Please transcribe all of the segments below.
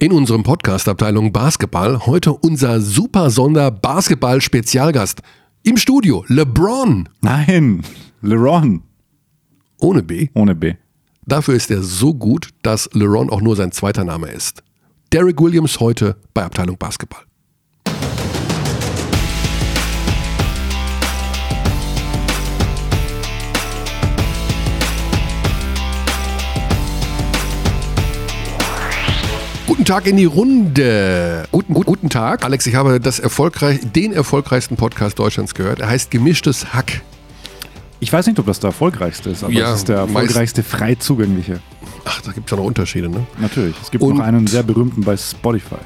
In unserem Podcast-Abteilung Basketball heute unser super Sonder Basketball-Spezialgast im Studio, LeBron. Nein, LeRon. Ohne B. Ohne B. Dafür ist er so gut, dass LeRon auch nur sein zweiter Name ist. Derek Williams heute bei Abteilung Basketball. Tag in die Runde. Guten, gut, guten Tag. Alex, ich habe das erfolgreich, den erfolgreichsten Podcast Deutschlands gehört. Er heißt Gemischtes Hack. Ich weiß nicht, ob das der erfolgreichste ist, aber Ja, es ist der erfolgreichste frei zugängliche. Ach, da gibt es ja noch Unterschiede, ne? Natürlich. Es gibt Und- noch einen sehr berühmten bei Spotify.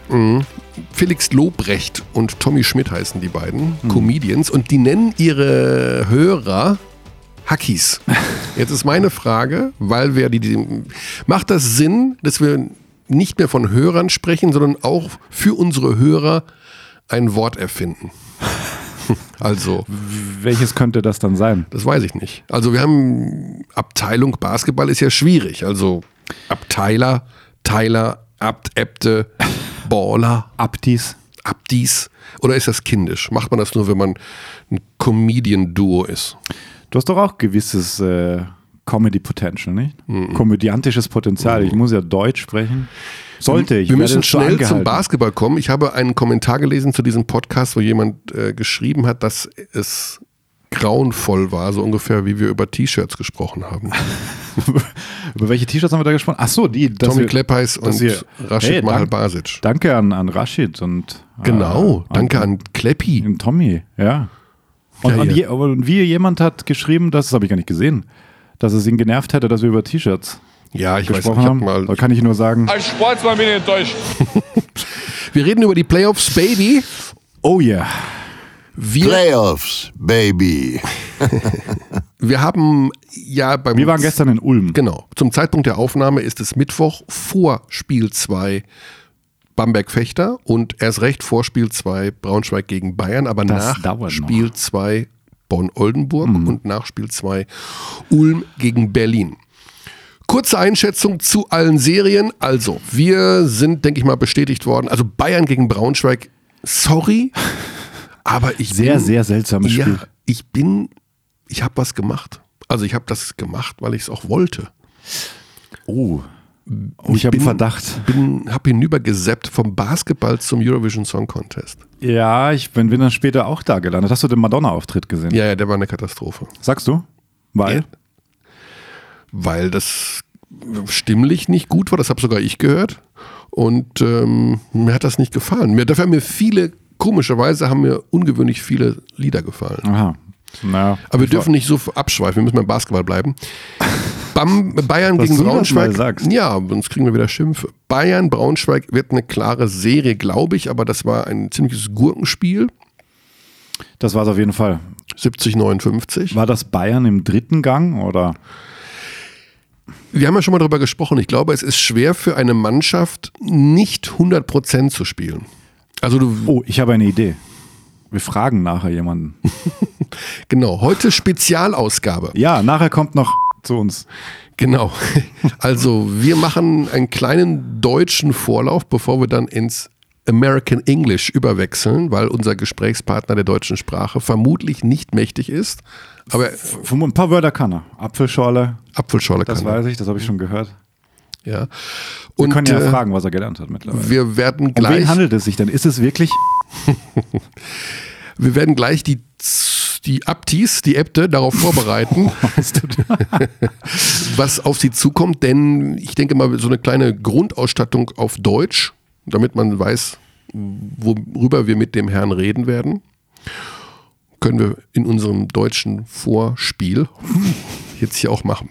Felix Lobrecht und Tommy Schmidt heißen die beiden, Comedians, und die nennen ihre Hörer Hackies. Jetzt ist meine Frage, weil wir die, die macht das Sinn, dass wir nicht mehr von Hörern sprechen, sondern auch für unsere Hörer ein Wort erfinden? Also, Welches könnte das dann sein? das weiß ich nicht. Also wir haben Abteilung Basketball ist ja schwierig. Also Abteiler, Teiler, Abt, Äbte, Baller. Abdis? Abdies? Oder ist das kindisch? Macht man das nur, wenn man ein Comedian-Duo ist? Du hast doch auch gewisses äh, Comedy Potential, nicht? Mhm. Komödiantisches Potenzial. Ich muss ja Deutsch sprechen. Sollte ich. Wir müssen schnell zum. Basketball kommen. Ich habe einen Kommentar gelesen zu diesem Podcast, wo jemand äh, geschrieben hat, dass es grauenvoll war, so ungefähr wie wir über T-Shirts gesprochen haben. Über welche T-Shirts haben wir da gesprochen? Ach so, die. Tommy dass und wir- Rashid Hey, Mahal Basic. Danke an, an Rashid und Genau, äh, danke an Kleppi. an Tommy, ja. Und, Ja, und, aber und wie jemand hat geschrieben, das habe ich gar nicht gesehen, dass es ihn genervt hätte, dass wir über T-Shirts Ja, ich weiß, ich gesprochen hab haben. mal. Da kann ich nur sagen, Als Sportsmann bin ich enttäuscht. Wir reden über die Playoffs, Baby. oh yeah. Wir, Playoffs, baby. wir haben ja beim Wir waren gestern in Ulm. Genau. Zum Zeitpunkt der Aufnahme ist es Mittwoch vor Spiel 2 Bamberg-Fechter und erst recht vor Spiel 2 Braunschweig gegen Bayern, aber Das nach. Spiel 2 Bonn-Oldenburg Mhm. und nach Spiel 2 Ulm gegen Berlin. Kurze Einschätzung zu allen Serien. Also, wir sind, denke ich mal, bestätigt worden. Also Bayern gegen Braunschweig, sorry, aber ich Sehr, bin, sehr seltsames ja, Spiel. ich bin, ich habe was gemacht. Also ich habe das gemacht, weil ich es auch wollte. Oh. Oh ich habe bin- Verdacht. bin, habe hinübergeseppt vom Basketball zum Eurovision Song Contest. Ja, ich bin, bin dann später auch da gelandet. Hast du den Madonna-Auftritt gesehen? Ja, ja, der war eine Katastrophe. Sagst du? Weil? Ja. Weil das stimmlich nicht gut war, das habe sogar ich gehört. Und ähm, mir hat das nicht gefallen. Mir, dafür haben mir viele, komischerweise haben mir ungewöhnlich viele Lieder gefallen. Aha. Na, Aber wir dürfen nicht so abschweifen, wir müssen beim Basketball bleiben. Bam, Bayern Dass gegen Braunschweig. Ja, sonst kriegen wir wieder Schimpfe. Bayern, Braunschweig wird eine klare Serie, glaube ich, aber das war ein ziemliches Gurkenspiel. Das war es auf jeden Fall. 70, 59. War das Bayern im dritten Gang oder? Wir haben ja schon mal darüber gesprochen. Ich glaube, es ist schwer für eine Mannschaft, nicht 100% zu spielen. Also du, Oh, ich habe eine Idee. Wir fragen nachher jemanden. genau, heute Spezialausgabe. Ja, nachher kommt noch zu uns. Genau. Also wir machen einen kleinen deutschen Vorlauf, bevor wir dann ins American English überwechseln, weil unser Gesprächspartner der deutschen Sprache vermutlich nicht mächtig ist. Aber ein paar Wörter kann er. Apfelschorle, Apfelschorle das kann er. weiß ich, das habe ich schon gehört. Ja. Wir Und können ja äh, fragen, was er gelernt hat mittlerweile. wir werden um gleich wen handelt es sich denn? Ist es wirklich? Wir werden gleich die, die Abtis, die Äbte darauf vorbereiten, was auf sie zukommt, denn ich denke mal, so eine kleine Grundausstattung auf Deutsch, damit man weiß, worüber wir mit dem Herrn reden werden, können wir in unserem deutschen Vorspiel jetzt hier auch machen.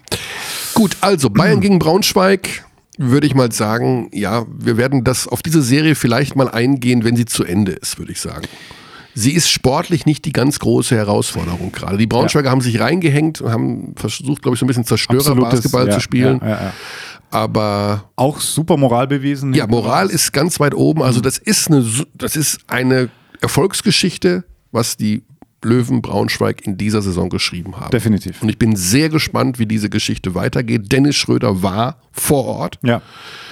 Gut, also Bayern gegen Braunschweig würde ich mal sagen, ja, wir werden das auf diese Serie vielleicht mal eingehen, wenn sie zu Ende ist, würde ich sagen. Sie ist sportlich nicht die ganz große Herausforderung gerade. Die Braunschweiger haben sich reingehängt und haben versucht, glaube ich, so ein bisschen Zerstörer-Basketball ja, zu spielen. Ja, ja, ja. Aber Auch super Moral bewiesen. ja, Moral ist ganz weit oben. Also das ist eine, das ist eine Erfolgsgeschichte, was die Löwen Braunschweig in dieser Saison geschrieben haben. Definitiv. Und ich bin sehr gespannt, wie diese Geschichte weitergeht. Dennis Schröder war vor Ort. Ja.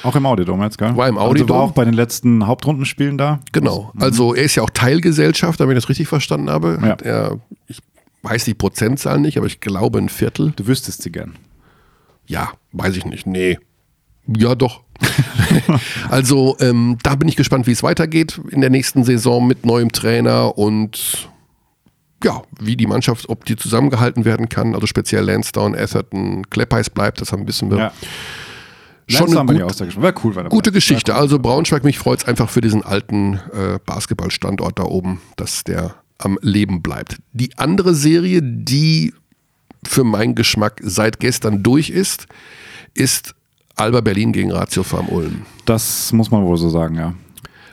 Auch im Audidom jetzt, gell? War im Also Audidom. war auch bei den letzten Hauptrundenspielen da. Genau. Also er ist ja auch Teilgesellschafter, wenn ich das richtig verstanden habe. Ja. Er, ich weiß die Prozentzahl nicht, aber ich glaube ein Viertel. Du wüsstest sie gern. Ja, weiß ich nicht. Nee. Ja, doch. also ähm, da bin ich gespannt, wie es weitergeht in der nächsten Saison mit neuem Trainer und ja, wie die Mannschaft, ob die zusammengehalten werden kann. Also speziell Lansdowne, Atherton, Kleppeis bleibt, das haben wissen wir. Ja. Schon eine gut-. Wäre cool, er Gute. Geschichte. Also Braunschweig, mich freut es einfach für diesen alten äh, Basketballstandort da oben, dass der am Leben bleibt. Die andere Serie, die für meinen Geschmack seit gestern durch ist, ist Alba Berlin gegen Ratio Farm Ulm. Das muss man wohl so sagen, ja.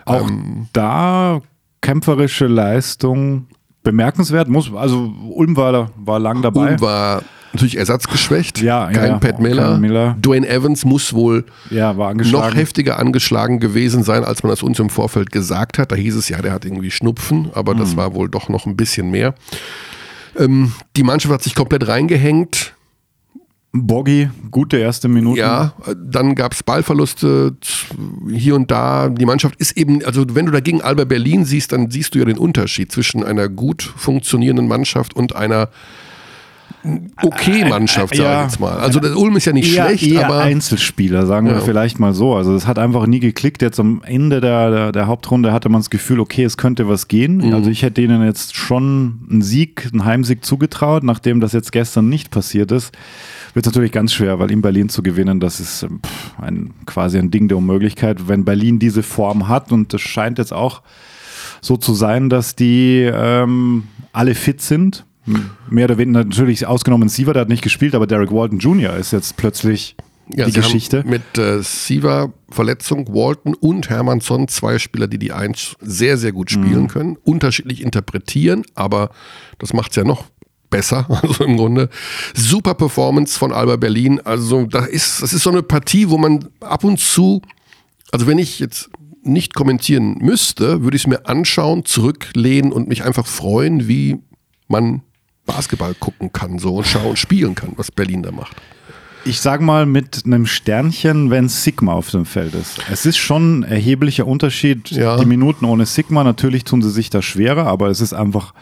Auch Ähm. da kämpferische Leistung bemerkenswert. Muss, also Ulm war, war lang dabei. Ulm war natürlich ersatzgeschwächt. Ja, ja, kein ja. Pat Miller. Kein Miller. Dwayne Evans muss wohl ja, war noch heftiger angeschlagen gewesen sein, als man das uns im Vorfeld gesagt hat. Da hieß es ja, der hat irgendwie Schnupfen, aber das Hm. war wohl doch noch ein bisschen mehr. Ähm, die Mannschaft hat sich komplett reingehängt. Boggy, gute erste Minute. Ja, äh, dann gab es Ballverluste hier und da. Die Mannschaft ist eben, also wenn du dagegen Alba Berlin siehst, dann siehst du ja den Unterschied zwischen einer gut funktionierenden Mannschaft und einer okay Mannschaft, sage ja. ich jetzt mal. Also der Ulm ist ja nicht eher, schlecht, eher aber Einzelspieler, sagen wir Ja. vielleicht mal so. Also es hat einfach nie geklickt. Jetzt am Ende der, der, der Hauptrunde hatte man das Gefühl, okay, es könnte was gehen. Mhm. Also ich hätte ihnen jetzt schon einen Sieg, einen Heimsieg zugetraut, nachdem das jetzt gestern nicht passiert ist. Wird es natürlich ganz schwer, weil in Berlin zu gewinnen, das ist ähm, pff, ein, quasi ein Ding der Unmöglichkeit. Wenn Berlin diese Form hat und es scheint jetzt auch so zu sein, dass die ähm, alle fit sind. Mehr oder weniger natürlich ausgenommen Siever, der hat nicht gespielt, aber Derek Walton Jr. ist jetzt plötzlich ja, die sie Geschichte. Mit äh, Siva Verletzung, Walton und Hermannsson zwei Spieler, die die Eins sehr, sehr gut spielen Mhm. können, unterschiedlich interpretieren, aber das macht es ja noch besser. Also im Grunde super Performance von Alba Berlin. Also da ist, das ist so eine Partie, wo man ab und zu, also wenn ich jetzt nicht kommentieren müsste, würde ich es mir anschauen, zurücklehnen und mich einfach freuen, wie man Basketball gucken kann so und schauen, spielen kann, was Berlin da macht. Ich sag mal mit einem Sternchen, wenn Sigma auf dem Feld ist. Es ist schon ein erheblicher Unterschied. Ja. Die Minuten ohne Sigma, natürlich tun sie sich da schwerer, aber es ist einfach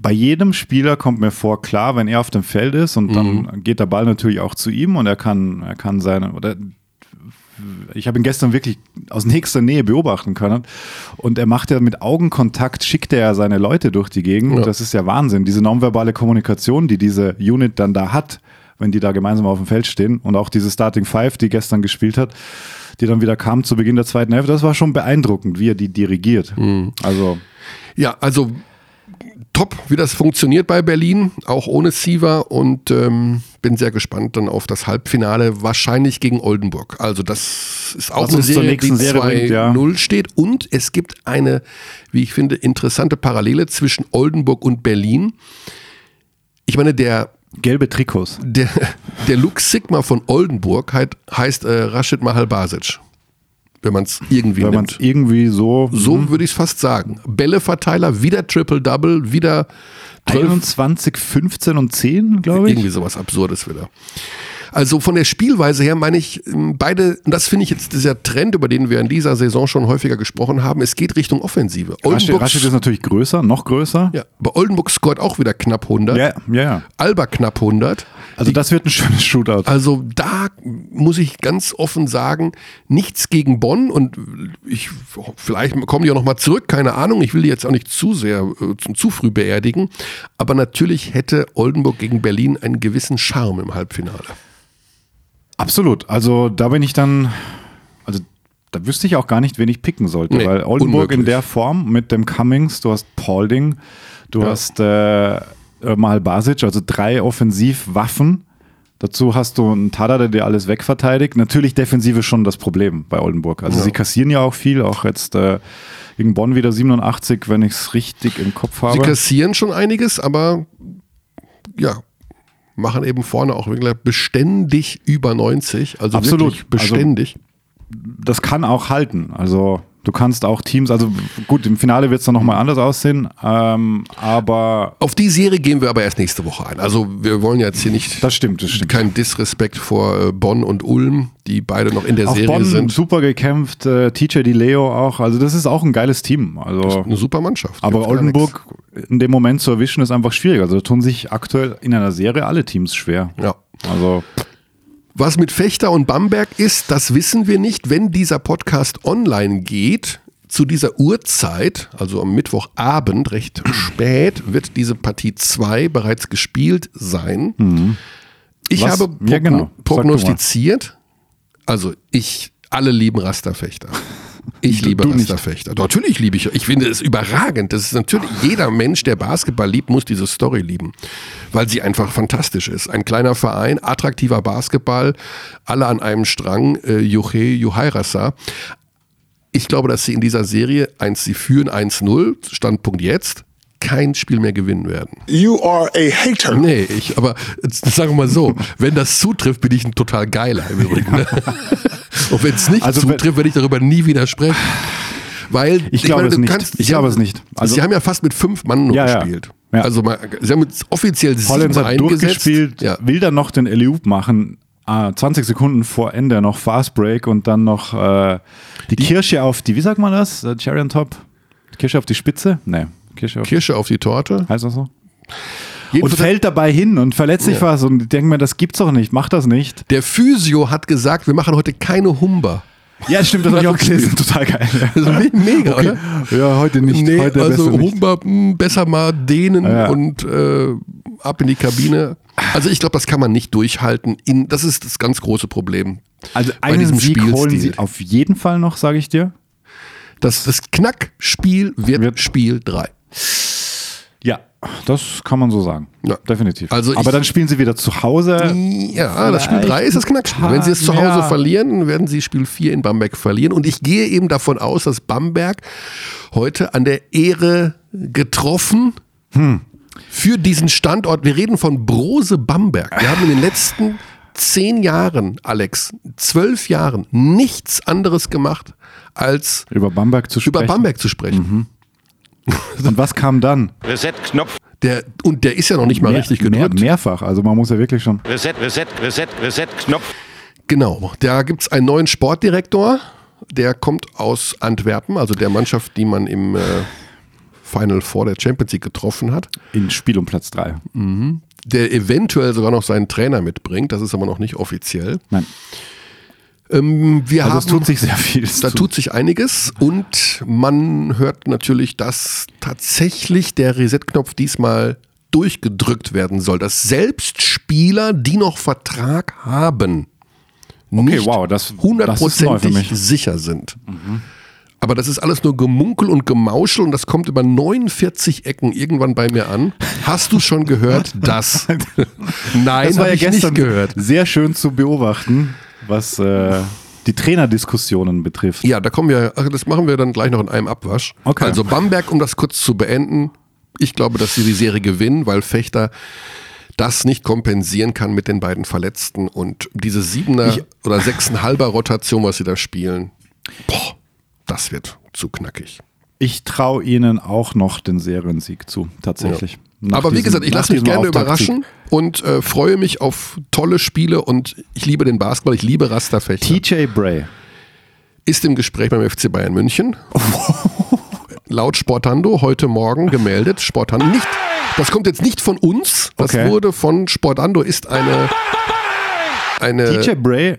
bei jedem Spieler kommt mir vor, klar, wenn er auf dem Feld ist und dann geht der Ball natürlich auch zu ihm und er kann, er kann seine, oder ich habe ihn gestern wirklich aus nächster Nähe beobachten können und er macht ja mit Augenkontakt, schickt er ja seine Leute durch die Gegend. Ja. Das ist ja Wahnsinn. Diese nonverbale Kommunikation, die diese Unit dann da hat, wenn die da gemeinsam auf dem Feld stehen und auch diese Starting Five, die gestern gespielt hat, die dann wieder kam zu Beginn der zweiten Hälfte, das war schon beeindruckend, wie er die dirigiert. Also Ja, also top, wie das funktioniert bei Berlin, auch ohne Siva und ähm, bin sehr gespannt dann auf das Halbfinale, wahrscheinlich gegen Oldenburg. Also das ist auch Was eine Serie, die Serie 2-0 bringt, ja. steht und es gibt eine, wie ich finde, interessante Parallele zwischen Oldenburg und Berlin. Ich meine, der gelbe Trikots. der, der Lux Sigma von Oldenburg heißt, heißt äh, Rashid Mahal Basic, wenn man es irgendwie Wenn man es nimmt. irgendwie so, So würde ich es fast sagen. Bälleverteiler, wieder Triple-Double, wieder 12, 21, 15 und 10, glaube ich. irgendwie sowas Absurdes wieder. Also von der Spielweise her meine ich, ähm, beide, und das finde ich jetzt dieser Trend, über den wir in dieser Saison schon häufiger gesprochen haben, es geht Richtung Offensive. Oldenburg, Rashid ist natürlich größer, noch größer. ja, bei Oldenburg scoret auch wieder knapp 100, ja, ja. ja. Alba knapp 100. Also das wird ein schönes Shootout. Also da muss ich ganz offen sagen, nichts gegen Bonn und ich vielleicht kommen die auch noch mal zurück, keine Ahnung. Ich will die jetzt auch nicht zu sehr äh, zu, früh beerdigen, aber natürlich hätte Oldenburg gegen Berlin einen gewissen Charme im Halbfinale. Absolut. Also da bin ich dann, also da wüsste ich auch gar nicht, wen ich picken sollte, Nee, weil Oldenburg in unmöglich. der Form mit dem Cummings, du hast Paulding, du Ja. hast äh, äh, Mahal Basic, also drei Offensivwaffen. Dazu hast du einen Tada, der dir alles wegverteidigt. Natürlich Defensive schon das Problem bei Oldenburg. Also Ja. sie kassieren ja auch viel, auch jetzt äh, gegen Bonn wieder 87, wenn ich es richtig im Kopf Sie habe. kassieren schon einiges, aber ja, machen eben vorne auch wirklich beständig über 90, also Absolut. wirklich beständig. das kann auch halten. Also Du kannst auch Teams, also gut, im Finale wird es dann nochmal anders aussehen, ähm, aber Auf die Serie gehen wir aber erst nächste Woche ein. Also wir wollen jetzt hier nicht das stimmt, das stimmt. kein Disrespekt vor äh, Bonn und Ulm, die beide noch in der Auch Serie Bonn sind. super gekämpft, äh, TJ Di Leo auch, also das ist auch ein geiles Team. Also, Eine super Mannschaft. aber Oldenburg in dem Moment zu erwischen ist einfach schwierig. Also da tun sich aktuell in einer Serie alle Teams schwer. Ja. Also Was mit Fechter und Bamberg ist, das wissen wir nicht. Wenn dieser Podcast online geht, zu dieser Uhrzeit, also am Mittwochabend, recht spät, wird diese Partie 2 bereits gespielt sein. Ich Mhm. Was? habe Ja, progno genau. Prognostiziert, also ich, alle lieben Rasterfechter. Ich liebe du. Rasterfechter. Natürlich liebe ich. Ich finde es überragend. Das ist natürlich jeder Mensch, der Basketball liebt, muss diese Story lieben, weil sie einfach fantastisch ist. Ein kleiner Verein, attraktiver Basketball, alle an einem Strang. Äh, Juche Juhairasa. Ich glaube, dass sie in dieser Serie eins, sie führen 1-0, Standpunkt jetzt, kein Spiel mehr gewinnen werden. You are a hater. Nee, ich, aber sagen wir mal so, wenn das zutrifft, bin ich ein total geiler im Übrigen. Ne? Und wenn es nicht Also zutrifft, werde ich darüber nie wieder sprechen. Weil Ich glaube es du nicht. Ich sie glaube es nicht. Also- sie haben ja fast mit fünf Mann nur Ja, ja. gespielt. Ja. Also mal, sie haben jetzt offiziell sieben Hollands hat eingesetzt. durchgespielt, Ja. will dann noch den Eliup machen. Ah, 20 Sekunden vor Ende noch Fast Break und dann noch äh, die, Kirsche auf die, wie sagt man das? Äh, Cherry on top? Kirsche auf die Spitze? Nee, Kirsche auf Kirsche auf die Torte. Heißt das so? Und Jedenfalls- fällt dabei hin und verletzt sich Ja. was und ich denke mir, das gibt's doch nicht, mach das nicht. der Physio hat gesagt, wir machen heute keine Humber. Ja, stimmt, das habe ich auch Das ist gelesen, total geil. Me- mega, oder? Ja, heute nicht, Nee, heute also. Humber, mh, besser mal dehnen Ja. und äh, ab in die Kabine. Also ich glaube, das kann man nicht durchhalten. In, das ist das ganz große Problem. Also bei einen diesem Sieg holen Spielstil. sie auf jeden Fall noch, sage ich dir. Das, das Knackspiel wird, Wird- Spiel 3. Ja, das kann man so sagen. Ja. Definitiv. Also Aber dann spielen sie wieder zu Hause. Ja, das Spiel 3 ist das Knackspiel. Wenn sie es zu Hause Ja. verlieren, werden sie Spiel 4 in Bamberg verlieren. Und ich gehe eben davon aus, dass Bamberg heute an der Ehre getroffen für diesen Standort. Wir reden von Brose Bamberg. Wir haben in den letzten zehn Jahren, Alex, zwölf Jahren nichts anderes gemacht, als Über Bamberg zu sprechen. über Bamberg zu sprechen. Und was kam dann? Reset-Knopf, Der, und der ist ja noch nicht mal richtig mehr, gedrückt. mehrfach. Also man muss ja wirklich schon. Reset, Reset, Reset, Reset-Knopf. Genau, da gibt es einen neuen Sportdirektor, der kommt aus Antwerpen, also der Mannschaft, die man im äh, Final Four der Champions League getroffen hat, In Spiel um Platz 3. der eventuell sogar noch seinen Trainer mitbringt, das ist aber noch nicht offiziell. Nein. Ähm, wir Also haben, es tut sich sehr viel. da zu. tut sich einiges und man hört natürlich, dass tatsächlich der Reset-Knopf diesmal durchgedrückt werden soll, dass selbst Spieler, die noch Vertrag haben, nicht wow, das- hundertprozentig sicher sind. Aber das ist alles nur Gemunkel und Gemauschel und das kommt über 49 Ecken irgendwann bei mir an. Hast du schon gehört das? Nein, das war habe ja ich gestern nicht gehört. sehr schön zu beobachten, was äh, die Trainerdiskussionen betrifft. Ja, da kommen wir, ach, das machen wir dann gleich noch in einem Abwasch. Okay. Also Bamberg, um das kurz zu beenden, ich glaube, dass sie die Serie gewinnen, weil Fechter das nicht kompensieren kann mit den beiden Verletzten und diese siebener Ich- oder sechseinhalber Rotation, was sie da spielen, boah, das wird zu knackig. Ich traue ihnen auch noch den Seriensieg zu, tatsächlich. Nach Aber wie gesagt, ich lasse mich gerne überraschen und äh, freue mich auf tolle Spiele und ich liebe den Basketball, ich liebe Rasterfechter. TJ Bray. ist im Gespräch beim FC Bayern München. Laut Sportando heute Morgen gemeldet. Sportando nicht. Das kommt jetzt nicht von uns. Das Okay. wurde von Sportando ist eine eine TJ Bray,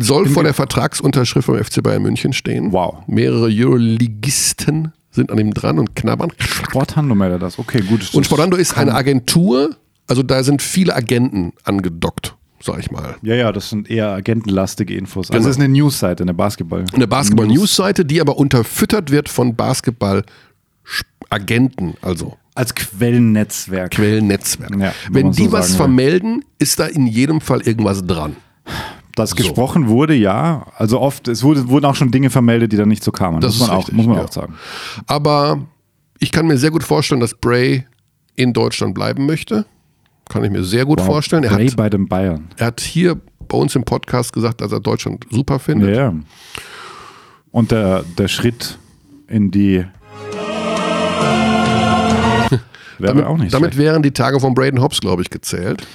soll vor der Vertragsunterschrift beim FC Bayern München stehen. Wow. Mehrere Euroligisten sind an ihm dran und knabbern. Sporthandel meldet das. Okay, gut. Und Sportando ist eine Agentur. Also da sind viele Agenten angedockt, sag ich mal. Ja, ja, das sind eher agentenlastige Infos. Also Genau. es ist eine Newsseite, eine Basketball. Eine Basketball-News-Seite, die aber unterfüttert wird von Basketball-Agenten, also Als Quellennetzwerk. Quellnetzwerk. Ja, wenn man so die was will. vermelden, ist da in jedem Fall irgendwas dran. Das gesprochen wurde, ja. Also oft, es wurde, wurden auch schon Dinge vermeldet, die dann nicht so kamen. Das muss man, ist auch, richtig, muss man ja. auch sagen. Aber ich kann mir sehr gut vorstellen, dass Bray in Deutschland bleiben möchte. Kann ich mir sehr gut vorstellen. Er Bray hat, bei den Bayern. er hat hier bei uns im Podcast gesagt, dass er Deutschland super findet. ja. Und der, der Schritt in die wäre Damit, auch nicht damit wären die Tage von Braden Hobbs, glaube ich, gezählt.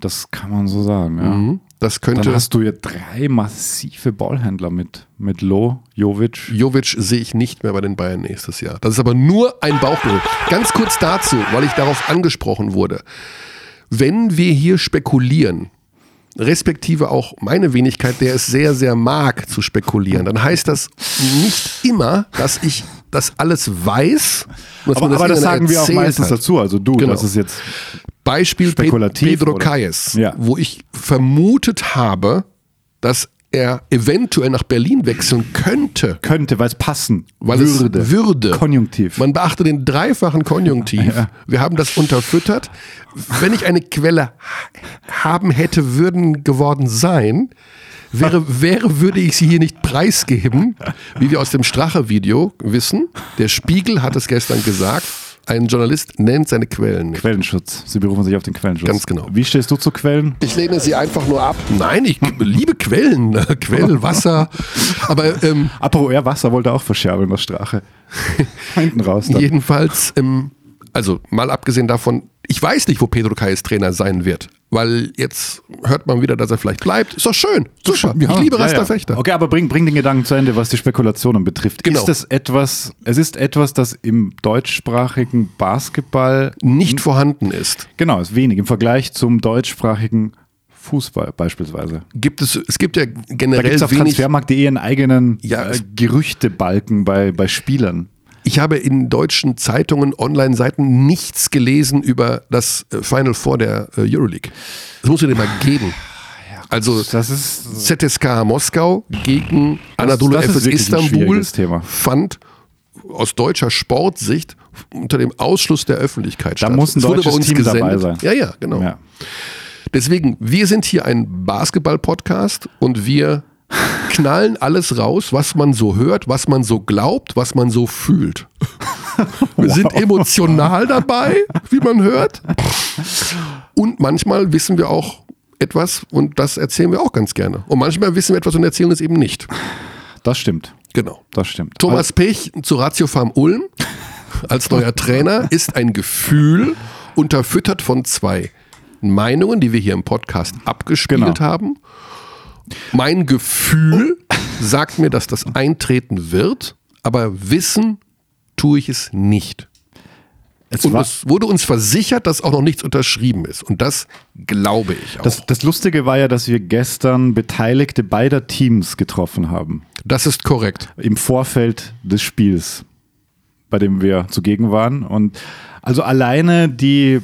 Das kann man so sagen, ja. Das Dann könnte. hast du ja drei massive Ballhändler mit, mit Loh, Jovic. Jovic sehe ich nicht mehr bei den Bayern nächstes Jahr. Das ist aber nur ein Bauchgefühl. Ganz kurz dazu, weil ich darauf angesprochen wurde. Wenn wir hier spekulieren, respektive auch meine Wenigkeit, der es sehr, sehr mag zu spekulieren, dann heißt das nicht immer, dass ich das alles weiß. Aber, man aber das sagen wir auch meistens hat. dazu. Also du, Genau. das ist jetzt Beispiel Pe- Spekulativ, Pedro? Kayes, Ja. wo ich vermutet habe, dass er eventuell nach Berlin wechseln könnte. könnte, weil es passen Weil würde. es würde. Konjunktiv. Man beachte den dreifachen Konjunktiv. Wir haben das unterfüttert. Wenn ich eine Quelle ha- haben hätte, würden geworden sein, wäre, wäre, würde ich sie hier nicht preisgeben, wie wir aus dem Strache-Video wissen. Der Spiegel hat es gestern gesagt. Ein Journalist nennt seine Quellen nicht. Quellenschutz. Sie berufen sich auf den Quellenschutz. Ganz genau. Wie stehst du zu Quellen? Ich lehne sie einfach nur ab. Nein, ich liebe Quellen. Quellen, Wasser. Aber ähm, Apropos er Wasser wollte auch verscherbeln, das Strache. Hinten raus. Dann. Jedenfalls, ähm, also mal abgesehen davon, ich weiß nicht, wo Pedro Kayes Trainer sein wird, weil jetzt hört man wieder, dass er vielleicht bleibt. Ist doch schön, super. ich liebe Ja, Rasta ja. Fechter. Okay, aber bring, bring den Gedanken zu Ende, was die Spekulationen betrifft. Genau. Ist es etwas, es ist etwas, das im deutschsprachigen Basketball Nicht vorhanden ist. Genau, ist wenig im Vergleich zum deutschsprachigen Fußball beispielsweise. Gibt es, es gibt ja Da generell gibt es auf transfermarkt.de einen eigenen Ja, äh, Gerüchtebalken bei, bei Spielern. Ich habe in deutschen Zeitungen, Online-Seiten nichts gelesen über das äh, Final Four der äh, Euroleague. Das muss du dir mal geben. Also Das ist ZSK Moskau gegen Anadolu das wirklich ein Istanbul fand aus deutscher Sportsicht unter dem Ausschluss der Öffentlichkeit Da statt. muss ein wurde deutsches Team dabei sein. Ja, ja, genau. ja. Deswegen, wir sind hier ein Basketball-Podcast und wir knallen alles raus, was man so hört, was man so glaubt, was man so fühlt. Wir sind emotional dabei, wie man hört. Und manchmal wissen wir auch etwas und das erzählen wir auch ganz gerne. Und manchmal wissen wir etwas und erzählen es eben nicht. Das stimmt. Genau. Das stimmt. Thomas Pech zu Ratio Farm Ulm als neuer Trainer ist ein Gefühl unterfüttert von zwei Meinungen, die wir hier im Podcast abgespielt Genau. haben. Mein Gefühl sagt mir, dass das eintreten wird, aber wissen tue ich es nicht. es Und es wurde uns versichert, dass auch noch nichts unterschrieben ist. Und das glaube ich auch. das, das Lustige war ja, dass wir gestern Beteiligte beider Teams getroffen haben. das ist korrekt. Im Vorfeld des Spiels, bei dem wir zugegen waren. Und also alleine die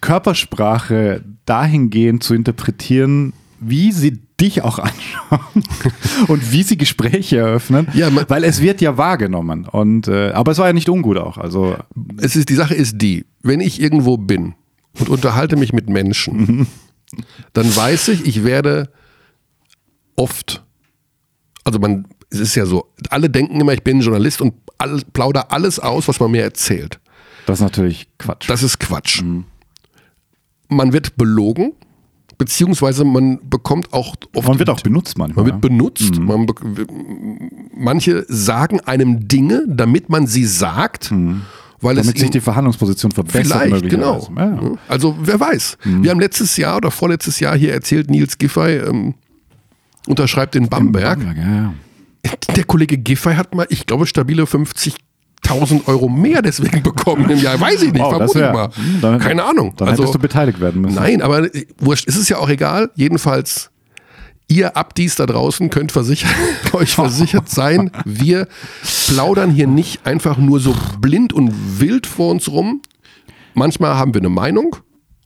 Körpersprache dahingehend zu interpretieren, wie sie dich auch anschauen und wie sie Gespräche eröffnen, Ja, weil es wird ja wahrgenommen. Und, äh, aber es war ja nicht ungut auch. Also Es ist, die Sache ist die, wenn ich irgendwo bin und unterhalte mich mit Menschen, dann weiß ich, ich werde oft, also man, es ist ja so, alle denken immer, ich bin Journalist und all, plauder alles aus, was man mir erzählt. das ist natürlich Quatsch. Das ist Quatsch. Man wird belogen, beziehungsweise man bekommt auch oft Man wird auch benutzt manchmal. man wird benutzt. Man be manche sagen einem Dinge, damit man sie sagt, weil es damit sich ihnen- die Verhandlungsposition verbessert. Vielleicht, genau. Ja, ja. Also wer weiß. Wir haben letztes Jahr oder vorletztes Jahr hier erzählt, Nils Giffey ähm, unterschreibt in Bamberg. Ja, ja. Der Kollege Giffey hat mal, ich glaube, stabile 50.000 Euro mehr deswegen bekommen im Jahr. Weiß ich nicht, Wow, vermute ich mal. hm, dann- Keine Ahnung. Dann also, hättest du beteiligt werden müssen. Nein, aber äh, wurscht, ist es ja auch egal. Jedenfalls, ihr Abdies da draußen könnt versichert, euch versichert sein, wir plaudern hier nicht einfach nur so blind und wild vor uns rum. Manchmal haben wir eine Meinung,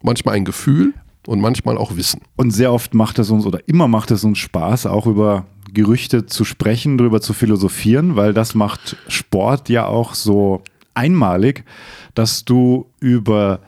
manchmal ein Gefühl und manchmal auch Wissen. Und sehr oft macht es uns oder immer macht es uns Spaß, auch über Gerüchte zu sprechen, darüber zu philosophieren, weil das macht Sport ja auch so einmalig, dass du über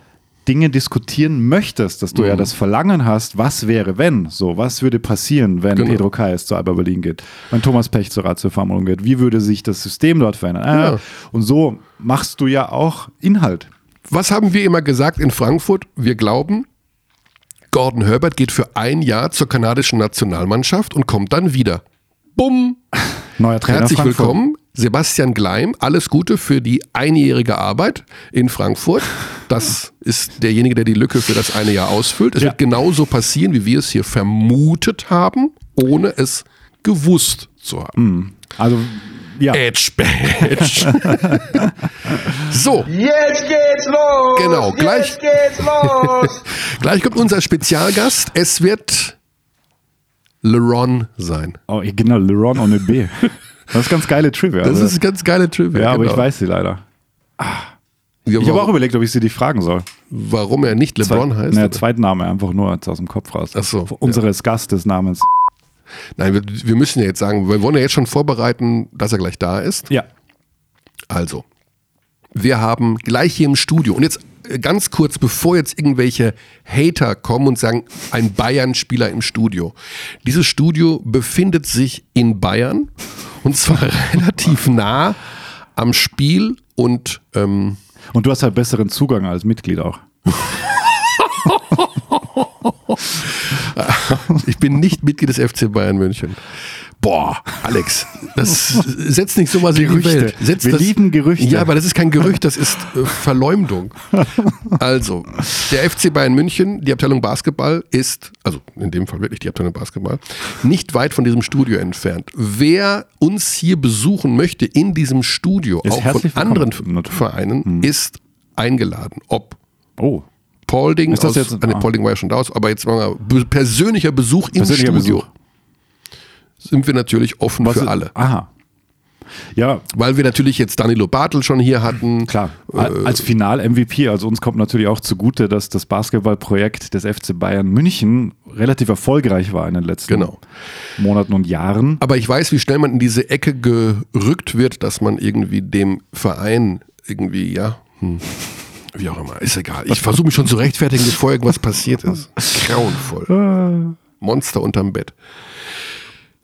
Dinge diskutieren möchtest, dass du Mhm. ja das Verlangen hast, was wäre, wenn, so, was würde passieren, wenn Genau. Pedro Kayes zu Alba Berlin geht, wenn Thomas Pech zur Ratio Farmung geht, wie würde sich das System dort verändern? Ah, Ja. Und so machst du ja auch Inhalt. Was haben wir immer gesagt in Frankfurt? Wir glauben, Gordon Herbert geht für ein Jahr zur kanadischen Nationalmannschaft und kommt dann wieder. Bumm! Neuer Trainer Herzlich Frankfurt. willkommen, Sebastian Gleim. Alles Gute für die einjährige Arbeit in Frankfurt. Das ist derjenige, der die Lücke für das eine Jahr ausfüllt. Es Ja. wird genauso passieren, wie wir es hier vermutet haben, ohne es gewusst zu haben. Also, ja. Edge Badge. so, Jetzt geht's los! Genau, gleich- Jetzt geht's los! gleich kommt unser Spezialgast. Es wird LeRon sein. Oh, genau, Leron on a B. Das ist ganz geile Trivia. Das also. ist ganz geile Trivia. ja, aber genau. ich weiß sie leider. Ja, Ich habe warum, auch überlegt, ob ich sie dich fragen soll. warum er nicht LeBron heißt. Ne? Zweitname einfach nur aus dem Kopf raus. Ach so, Unseres Gastes namens. Nein, wir, wir müssen ja jetzt sagen, wir wollen ja jetzt schon vorbereiten, dass er gleich da ist. Ja. Also, wir haben gleich hier im Studio und jetzt äh, ganz kurz, bevor jetzt irgendwelche Hater kommen und sagen, ein Bayern-Spieler im Studio. Dieses Studio befindet sich in Bayern und zwar relativ nah am Spiel und ähm, Und du hast halt besseren Zugang als Mitglied auch. ich bin nicht Mitglied des FC Bayern München. Boah, Alex, das setzt nicht sowas in die Gerüchte. Welt. Setzt Wir das, lieben Gerüchte. Ja, aber das ist kein Gerücht, das ist äh, Verleumdung. Also, der FC Bayern München, die Abteilung Basketball ist, also in dem Fall wirklich die Abteilung Basketball, nicht weit von diesem Studio entfernt. Wer uns hier besuchen möchte in diesem Studio, Ist auch von anderen. Vereinen, ist eingeladen. Ob Oh. Paulding, Ist das aus, jetzt- ah, nee, ah. Paulding war ja schon da, aber jetzt be- persönlicher Besuch im Persönlicher Studio. Besuch. Sind wir natürlich offen Was für ist- alle. Aha. Ja, Weil wir natürlich jetzt Danilo Bartel schon hier hatten. klar. Äh, Als Final-MVP, also uns kommt natürlich auch zugute, dass das Basketballprojekt des FC Bayern München relativ erfolgreich war in den letzten Genau. Monaten und Jahren. Aber ich weiß, wie schnell man in diese Ecke gerückt wird, dass man irgendwie dem Verein irgendwie, ja, hm, wie auch immer, ist egal. Ich versuche mich schon zu rechtfertigen, bevor irgendwas passiert ist. Grauenvoll. Monster unterm Bett.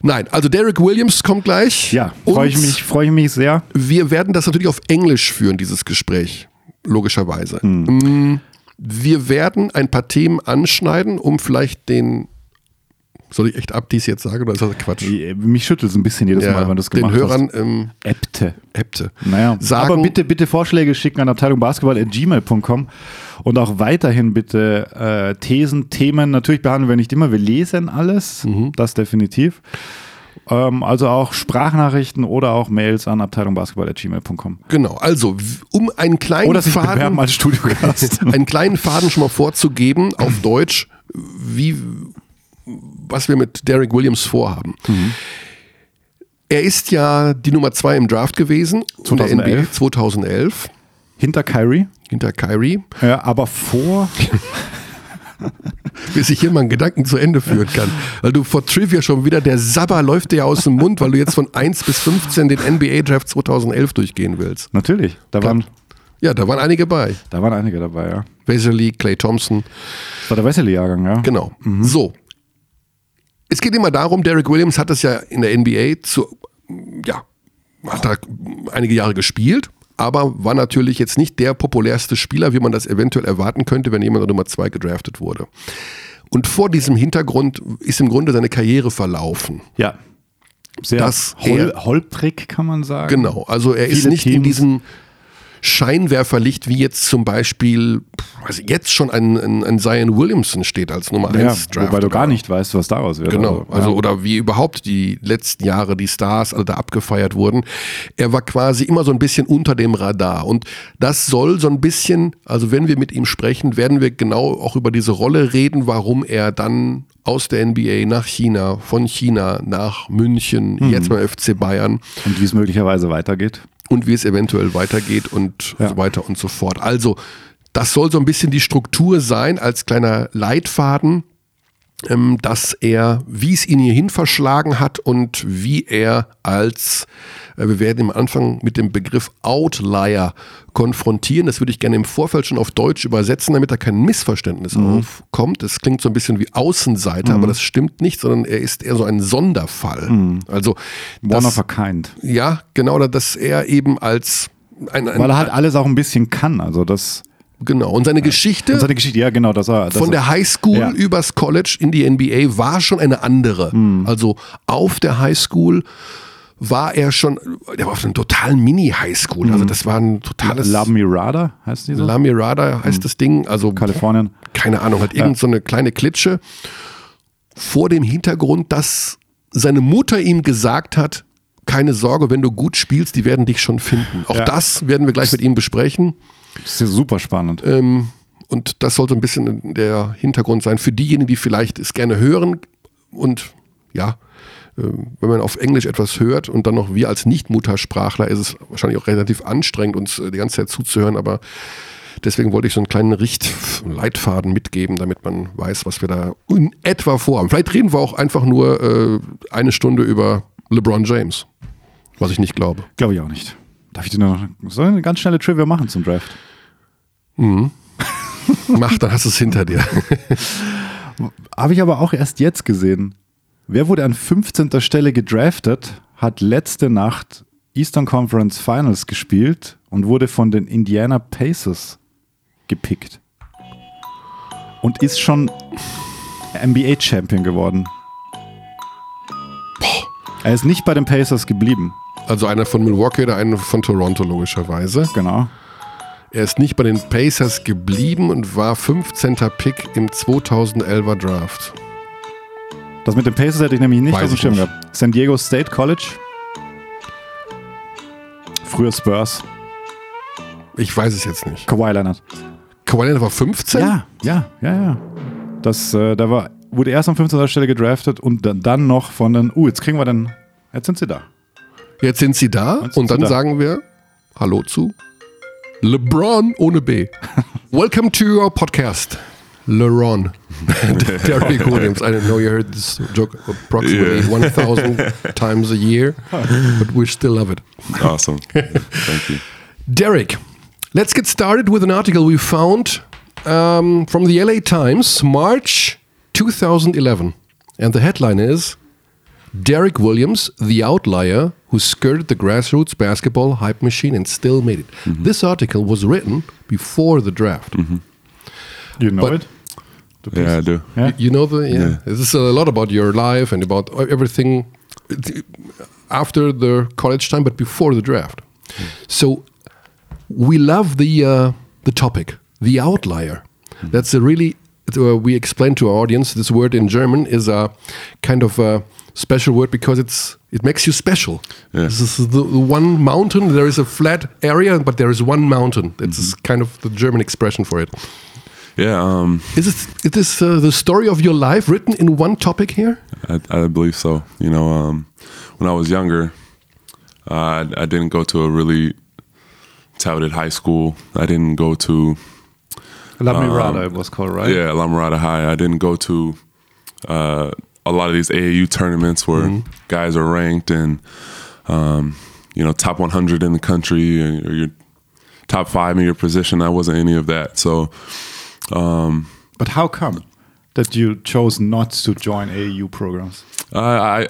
Nein, also Derek Williams kommt gleich. Ja, freue ich mich, freue ich mich sehr. Wir werden das natürlich auf Englisch führen, dieses Gespräch. Logischerweise. Mm, Wir werden ein paar Themen anschneiden, um vielleicht den. Soll ich echt Abdies jetzt sagen oder ist das Quatsch? Mich schüttelt es ein bisschen jedes Mal, wenn du das den gemacht Hörern hast. ähm, Äbte. Äbte. Naja, sagen, aber bitte, bitte Vorschläge schicken an abteilungbasketball.gmail.com und auch weiterhin bitte äh, Thesen, Themen. Natürlich behandeln wir nicht immer, wir lesen alles, Mhm. das definitiv. Ähm, also auch Sprachnachrichten oder auch Mails an abteilungbasketball.gmail.com. Genau, also um einen kleinen Oder sich Faden, als Studiogast. einen kleinen Faden schon mal vorzugeben auf Deutsch, wie was wir mit Derek Williams vorhaben. Mhm. Er ist ja die Nummer zwei im Draft gewesen, in der 2011. NBA 2011 Hinter Kyrie, hinter Kyrie. ja, aber vor. bis ich hier mal einen Gedanken zu Ende führen kann. Weil du vor Trivia schon wieder, der Sabber läuft dir ja aus dem Mund, weil du jetzt von 1 bis 15 den NBA-Draft 2011 durchgehen willst. Natürlich, da waren, Ja, da waren einige bei. da waren einige dabei, ja. Wesley, Clay Thompson, Das war der Wesley-Jahrgang, ja. genau. So. Es geht immer darum, Derek Williams hat das ja in der NBA zu, ja, hat da einige Jahre gespielt, aber war natürlich jetzt nicht der populärste Spieler, wie man das eventuell erwarten könnte, wenn jemand an Nummer 2 gedraftet wurde. Und vor diesem Hintergrund ist im Grunde seine Karriere verlaufen. Ja. Sehr Das hol holprig, kann man sagen. Genau, also er ist nicht in Teams. diesem Scheinwerferlicht, wie jetzt zum Beispiel, also jetzt schon ein, ein, ein Zion Williamson steht als Nummer Ja, 1 Draft. wobei du gar nicht weißt, was daraus wird. Genau, also ja. oder wie überhaupt die letzten Jahre die Stars alle da abgefeiert wurden. Er war quasi immer so ein bisschen unter dem Radar und das soll so ein bisschen, also wenn wir mit ihm sprechen, werden wir genau auch über diese Rolle reden, warum er dann aus der NBA nach China, von China nach München, Mhm. jetzt beim FC Bayern Und wie es möglicherweise weitergeht. Und wie es eventuell weitergeht und Ja. so weiter und so fort. Also, das soll so ein bisschen die Struktur sein als kleiner Leitfaden, dass er, wie es ihn hierhin verschlagen hat und wie er als, äh, wir werden am Anfang mit dem Begriff Outlier konfrontieren. Das würde ich gerne im Vorfeld schon auf Deutsch übersetzen, damit da kein Missverständnis aufkommt. Das klingt so ein bisschen wie Außenseiter, aber das stimmt nicht, sondern er ist eher so ein Sonderfall. Also, One das- of a kind. ja, genau, dass er eben als ein, ein Weil er halt alles auch ein bisschen kann. Also das. Genau und seine Geschichte Und seine Geschichte, ja, genau, dass er. Dass von der er, Highschool Ja. übers College in die NBA war schon eine andere. Hm. Also auf der Highschool war er schon, der war auf einem totalen Mini-Highschool. Also das war ein totales La Mirada heißt die so? La Mirada heißt das Ding. Also Kalifornien. keine Ahnung, hat irgend so eine kleine Klitsche vor dem Hintergrund, dass seine Mutter ihm gesagt hat, keine Sorge, wenn du gut spielst, die werden dich schon finden. Auch Ja. das werden wir gleich mit ihm besprechen. Das ist ja super spannend. Ähm, und das sollte ein bisschen der Hintergrund sein für diejenigen, die vielleicht es gerne hören und ja, äh, wenn man auf Englisch etwas hört und dann noch wir als Nicht-Muttersprachler, ist es wahrscheinlich auch relativ anstrengend, uns äh, die ganze Zeit zuzuhören, aber deswegen wollte ich so einen kleinen Richtleitfaden mitgeben, damit man weiß, was wir da in etwa vorhaben. Vielleicht reden wir auch einfach nur äh, eine Stunde über LeBron James, was ich nicht glaube. Glaube ich auch nicht. Darf ich dir noch soll eine ganz schnelle Trivia machen zum Draft? Mach, dann hast du es hinter dir. Habe ich aber auch erst jetzt gesehen. Wer wurde an 15. Stelle gedraftet, hat letzte Nacht Eastern Conference Finals gespielt und wurde von den Indiana Pacers gepickt. Und ist schon NBA-Champion geworden. Er ist nicht bei den Pacers geblieben. Also einer von Milwaukee oder einer von Toronto logischerweise. Genau. Er ist nicht bei den Pacers geblieben und war 15. Pick im 2011er Draft. Das mit den Pacers hätte ich nämlich nicht Weiß auf dem Schirm gehabt. San Diego State College. Früher Spurs. Ich weiß es jetzt nicht. Kawhi Leonard. Kawhi Leonard war 15? Ja, ja, ja, ja. Das, äh, da war, wurde erst an 15. Stelle gedraftet und dann, dann noch von den, uh, jetzt kriegen wir dann, jetzt sind sie da. Jetzt sind sie da sind und dann da. sagen wir Hallo zu LeBron ohne B. Welcome to your podcast. LeBron. Derrick Williams. I don't know you heard this joke approximately Yeah. 1,000 times a year, but we still love it. Awesome. Thank you. Derek, let's get started with an article we found um, from the LA Times, March 2011. And the headline is Derek Williams, the outlier who skirted the grassroots basketball hype machine and still made it. Mm-hmm. This article was written before the draft. Mm-hmm. You know But- it? The Yeah, I do. Yeah. You know the yeah. Yeah. This is a lot about your life and about uh, everything after the college time, but before the draft. Mm. So we love the uh, the topic, the outlier. Mm. That's a really uh, we explain to our audience. This word in German is a kind of a special word because it's it makes you special. Yeah. This is the, the one mountain. There is a flat area, but there is one mountain. It's kind of the German expression for it. Yeah, um, Is it is this uh, the story of your life written in one topic here? I, I believe so. You know, um, when I was younger, uh, I, I didn't go to a really touted high school. I didn't go to La Mirada it was called, right? yeah La Mirada High. I didn't go to uh, a lot of these AAU tournaments where guys are ranked and um, you know top 100 in the country or you're top five in your position. I wasn't any of that. So But how come that you chose not to join AAU programs? I,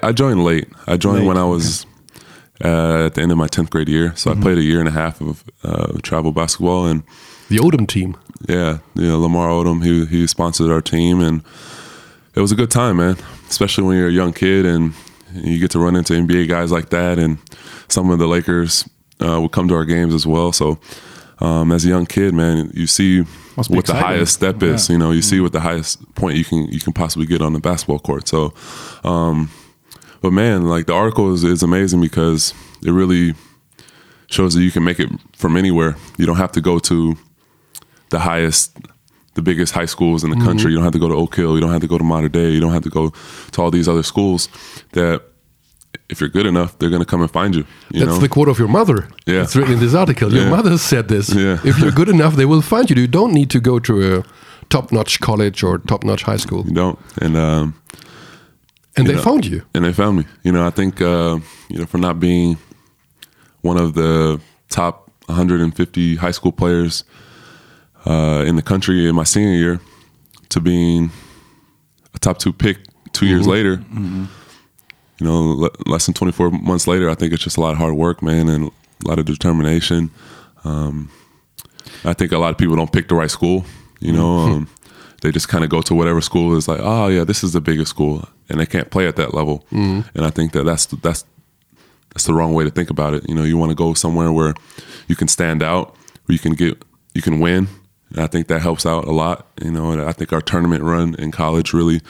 I, I joined late. I joined Late, when I was uh, at the end of my 10th grade year. So I played a year and a half of uh, travel basketball. And The Odom team. yeah, you know, Lamar Odom, he, he sponsored our team. And it was a good time, man, especially when you're a young kid and you get to run into NBA guys like that. And some of the Lakers uh, would come to our games as well. So um, as a young kid, man, you see what the highest step is. Yeah. You know, you see what the highest point you can you can possibly get on the basketball court. So, um, but man, like the article is, is amazing because it really shows that you can make it from anywhere. You don't have to go to the highest, the biggest high schools in the country. You don't have to go to Oak Hill. You don't have to go to Montverde. You don't have to go to all these other schools that. If you're good enough, they're going to come and find you. you That's know? the quote of your mother. Yeah. It's written in this article. Your Yeah. mother said this. Yeah. If you're good enough, they will find you. You don't need to go to a top-notch college or top-notch high school. you don't, and um, And they know. found you. and they found me. You know, I think uh, you know for not being one of the top 150 high school players uh, in the country in my senior year to being a top two pick 2 years later. You know, le- less than 24 months later, I think it's just a lot of hard work, man, and a lot of determination. Um, I think a lot of people don't pick the right school. You know, um, they just kind of go to whatever school is like, oh yeah, this is the biggest school, and they can't play at that level. And I think that that's that's that's the wrong way to think about it. You know, you want to go somewhere where you can stand out, where you can get, you can win. And I think that helps out a lot. You know, and I think our tournament run in college really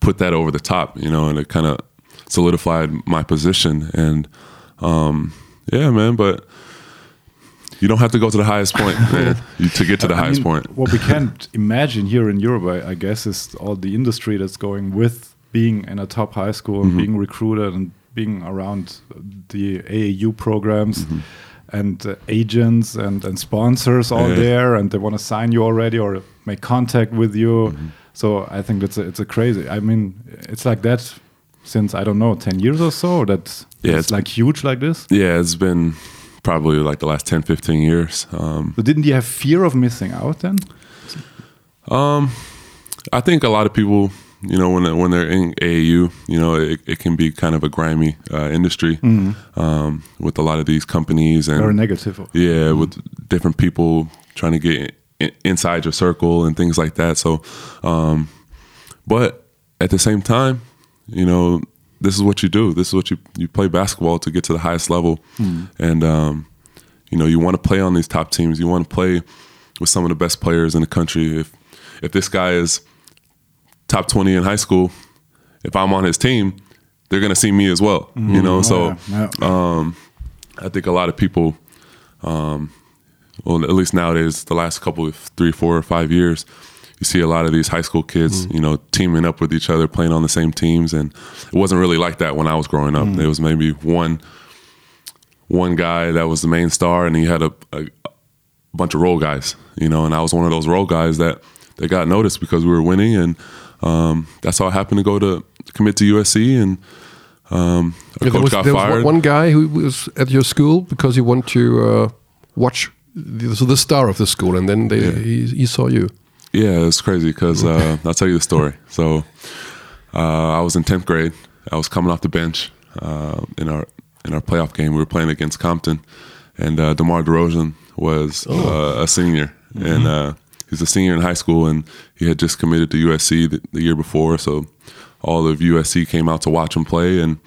put that over the top. You know, and it kind of solidified my position. And um, yeah, man, but. You don't have to go to the highest point man, to get to the I highest mean, point. What we can't imagine here in Europe, I, I guess, is all the industry that's going with being in a top high school and being recruited and being around the AAU programs. Mm-hmm. And uh, agents and, and sponsors all there, and they want to sign you already or make contact with you. Mm-hmm. So I think it's a, it's a crazy. I mean, it's like that since I don't know ten years or so. That Yeah, it's it's- like huge like this. Yeah, it's been probably like the last 10, 15 years. Um, So didn't you have fear of missing out then? Um, I think a lot of people, you know, when they're, when they're in AAU, you know, it, it can be kind of a grimy uh, industry um, with a lot of these companies and negative. yeah, with different people trying to get in, inside your circle and things like that. So, um, but at the same time, you know, this is what you do. This is what you you play basketball to get to the highest level, and um, you know, you want to play on these top teams. You want to play with some of the best players in the country. If if this guy is top twenty in high school, if I'm on his team, they're gonna see me as well. You mm-hmm. know, so. Oh, yeah, yeah. Um, I think a lot of people, um, well, at least nowadays, the last couple of three, four, or five years, you see a lot of these high school kids, mm-hmm. you know, teaming up with each other, playing on the same teams, and it wasn't really like that when I was growing up. Mm-hmm. There was maybe one, one guy that was the main star, and he had a, a bunch of role guys, you know, and I was one of those role guys that that got noticed because we were winning, and um, that's how I happened to go to commit to USC, and um, Yeah, there coach was, got there was fired. one, guy who was at your school because he wanted to uh, watch the, so the star of the school, and then they, he, he saw you. Yeah, it's crazy because uh, I'll tell you the story. So uh, I was in tenth grade. I was coming off the bench uh, in our in our playoff game. We were playing against Compton, and uh, DeMar DeRozan was uh, a senior, and uh, he's a senior in high school, and he had just committed to USC the, the year before. So all of USC came out to watch him play, and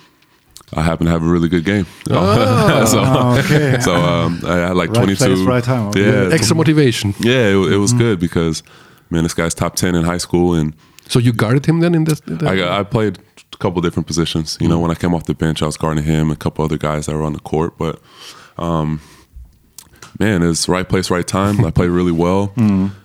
I happened to have a really good game. so okay. so um, I had like Right twenty two. place, right time. Okay. Yeah, Extra motivation. yeah, it, it was good because man, this guy's top ten in high school, and So you guarded him then in this? in I got, I played a couple different positions. You know, when I came off the bench, I was guarding him, and a couple other guys that were on the court. But um, man, it's right place, right time. I played really well,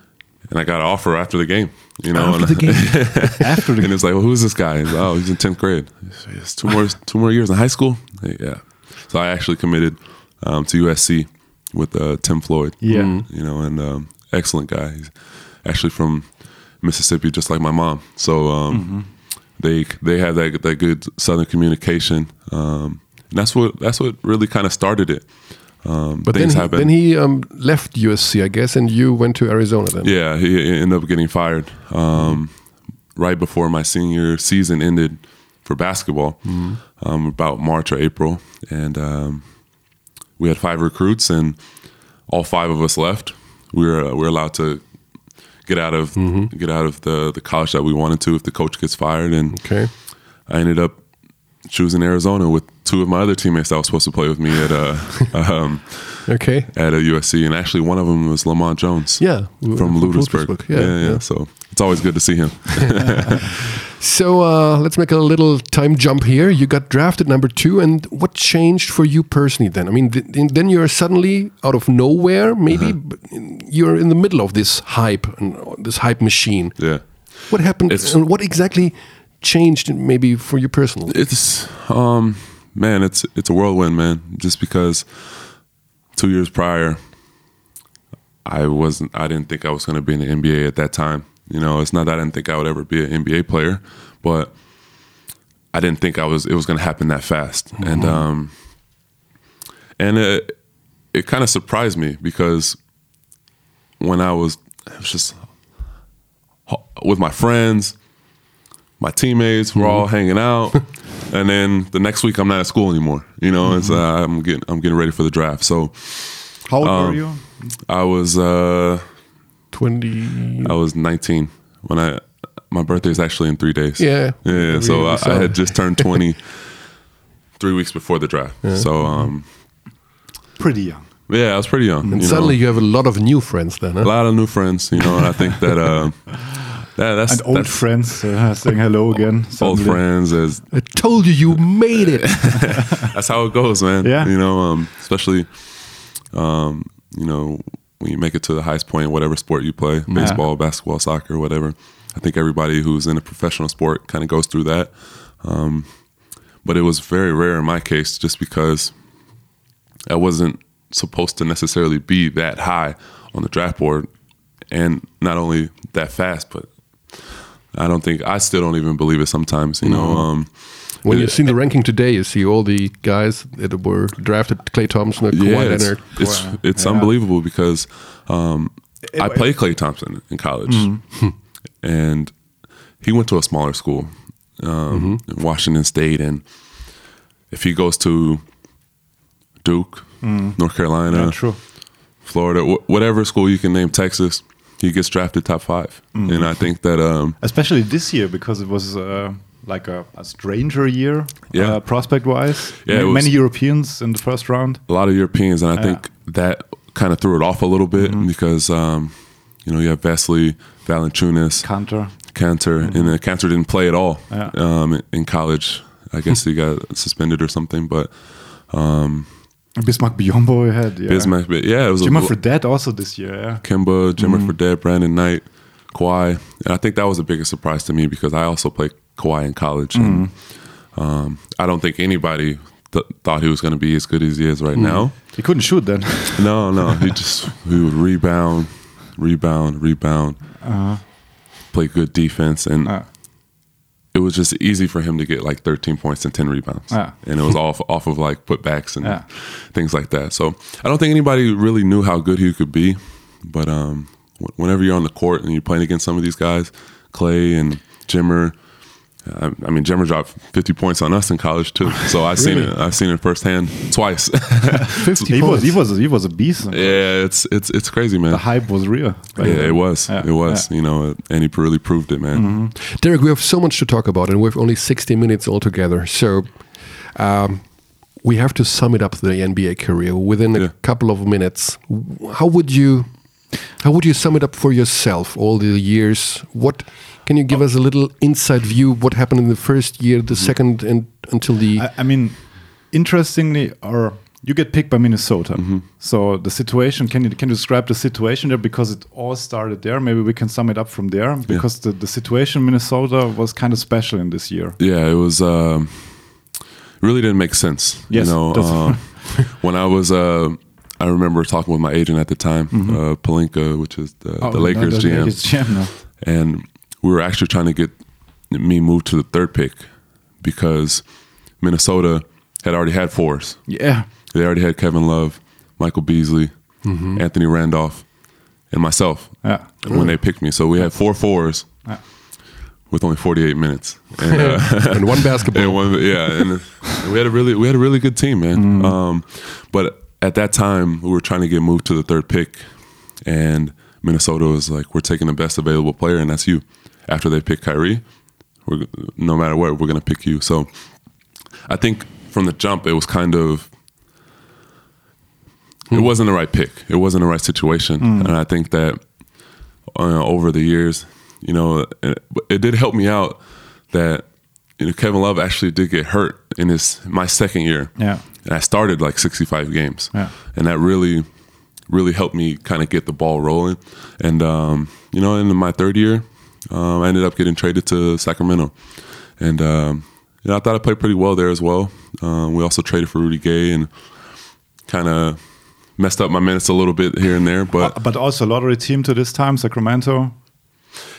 and I got an offer after the game. You know, After the and, game. After the and it's like, well, who's this guy? Like, oh, he's in tenth grade. It's two more two more years in high school. Yeah, so I actually committed um, to USC with uh, Tim Floyd. Yeah. you know, and um, excellent guy. He's actually from Mississippi, just like my mom. So um, they they had that that good Southern communication. Um, and that's what that's what really kind of started it. Um, But then he, happen. then he um, left USC, I guess, and you went to Arizona then. Yeah, he ended up getting fired um, right before my senior season ended for basketball, um, about March or April, and um, we had five recruits, and all five of us left. We were we were allowed to get out of get out of the the college that we wanted to if the coach gets fired, and Okay. I ended up choosing Arizona with two of my other teammates that was supposed to play with me at uh, um, Okay. at a USC, and actually one of them was Lamont Jones. Yeah, from Ludwigsburg. Ludwigsburg, Yeah, yeah, yeah, yeah. So it's always good to see him. So uh, let's make a little time jump here. You got drafted number two, and what changed for you personally then? I mean, th- then you're suddenly out of nowhere. Maybe Uh-huh. but you're in the middle of this hype and uh, this hype machine. yeah, What happened? It's- and what exactly changed, maybe for you personally? it's um, man, it's it's a whirlwind, man. Just because two years prior, I wasn't, I didn't think I was going to be in the NBA at that time. You know, it's not that I didn't think I would ever be an NBA player, but I didn't think I was. It was going to happen that fast, and um, and it it kind of surprised me because when I was, it was just with my friends, my teammates were all hanging out, and then the next week I'm not at school anymore. You know, it's uh, I'm getting I'm getting ready for the draft. So How old Um, were you? I was uh, 20. I was 19 when I my birthday is actually in three days. Yeah. yeah. We- so I, I had just turned 20 three weeks before the draft. So um, Pretty young. yeah, I was pretty young. And you suddenly know, you have a lot of new friends then, a lot of new friends. You know, and I think that uh, yeah, that's And old that's friends uh, saying hello again. old friends as I told you you made it. that's how it goes, man. Yeah. You know, um, especially, um, you know, when you make it to the highest point in whatever sport you play, baseball, basketball, soccer, whatever. I think everybody who's in a professional sport kind of goes through that. Um, but it was very rare in my case, just because I wasn't supposed to necessarily be that high on the draft board, and not only that fast, but I don't think I still don't even believe it sometimes. You know. Um, When you it- see the ranking today, you see all the guys that were drafted: Klay Thompson, Kawhi yeah, it's, Leonard. it's, Wow. it's Yeah. unbelievable because um, I played Klay Thompson in college, Mm-hmm. and he went to a smaller school, um, in Washington State, and if he goes to Duke, North Carolina, Mm. Yeah, true. Florida, wh- whatever school you can name, Texas, he gets drafted top 5 Mm. and I think that um, Especially this year because it was uh, like a, a stranger year, Yeah. uh, prospect wise. Yeah, it many Europeans in the first round. a lot of Europeans, and I Yeah. think that kind of threw it off a little bit because um, you know you have Vesely, Valanciunas, Kanter. Kanter, and uh, Kanter didn't play at all Yeah. um, in- in college. I guess he got suspended or something, but Bismack Biyombo we had. Yeah. Bismack, but yeah, it was Jimmer a, Fredette also this year. Yeah. Kemba, Jimmer Fredette, Brandon Knight, Kawhi, and I think that was the biggest surprise to me because I also played Kawhi in college, and um, I don't think anybody th- thought he was going to be as good as he is right now. He couldn't shoot then. No, no. He just he would rebound, rebound, rebound, play good defense, and Uh, it was just easy for him to get like 13 points and 10 rebounds, Yeah. and it was off off of like putbacks and Yeah. things like that. So I don't think anybody really knew how good he could be, but um, wh- whenever you're on the court and you're playing against some of these guys, Klay and Jimmer. I I mean, Jimmer dropped 50 points on us in college too, so I've seen it. I've seen it firsthand twice. 50 he was he was he was a beast. Yeah, it's it's it's crazy, man. The hype was real. back yeah, it was. Yeah, It was. yeah. You know, and he really proved it, man. Derrick, we have so much to talk about, and we have only 60 minutes altogether. So um, we have to sum it up the NBA career within a Yeah. couple of minutes. How would you how would you sum it up for yourself? All the years. What can you give us a little inside view? What happened in the first year, the second, and until the I, I mean, interestingly, or you get picked by Minnesota. Mm-hmm. So the situation can you can you describe the situation there because it all started there? Maybe we can sum it up from there because the, the situation in Minnesota was kind of special in this year. Yeah, it was. Um, really didn't make sense. Yes, you know, um, when I was. Uh, I remember talking with my agent at the time, uh, Pelinka, which is the, Oh, the Lakers the GM, Lakers GM now. and we were actually trying to get me moved to the third pick because Minnesota had already had fours. Yeah. They already had Kevin Love, Michael Beasley, Anthony Randolph, and myself Yeah. when they picked me. So we had four fours Yeah. with only 48 minutes. And, uh, and one basketball? and one, yeah, and we had a really we had a really good team, man. Um, but at that time, we were trying to get moved to the third pick, and Minnesota was like, "We're taking the best available player, and that's you." After they pick Kyrie, we're no matter what, we're going to pick you. So, I think from the jump, it was kind of it wasn't the right pick. It wasn't the right situation, and I think that uh, over the years, you know, it, it did help me out that you know Kevin Love actually did get hurt in his my second year. Yeah. And I started like 65 games. Yeah. and that really, really helped me kind of get the ball rolling. And um, you know, in my third year, um, I ended up getting traded to Sacramento, and um, you know, I thought I played pretty well there as well. Um, we also traded for Rudy Gay and kind of messed up my minutes a little bit here and there, but But also lottery team to this time, Sacramento.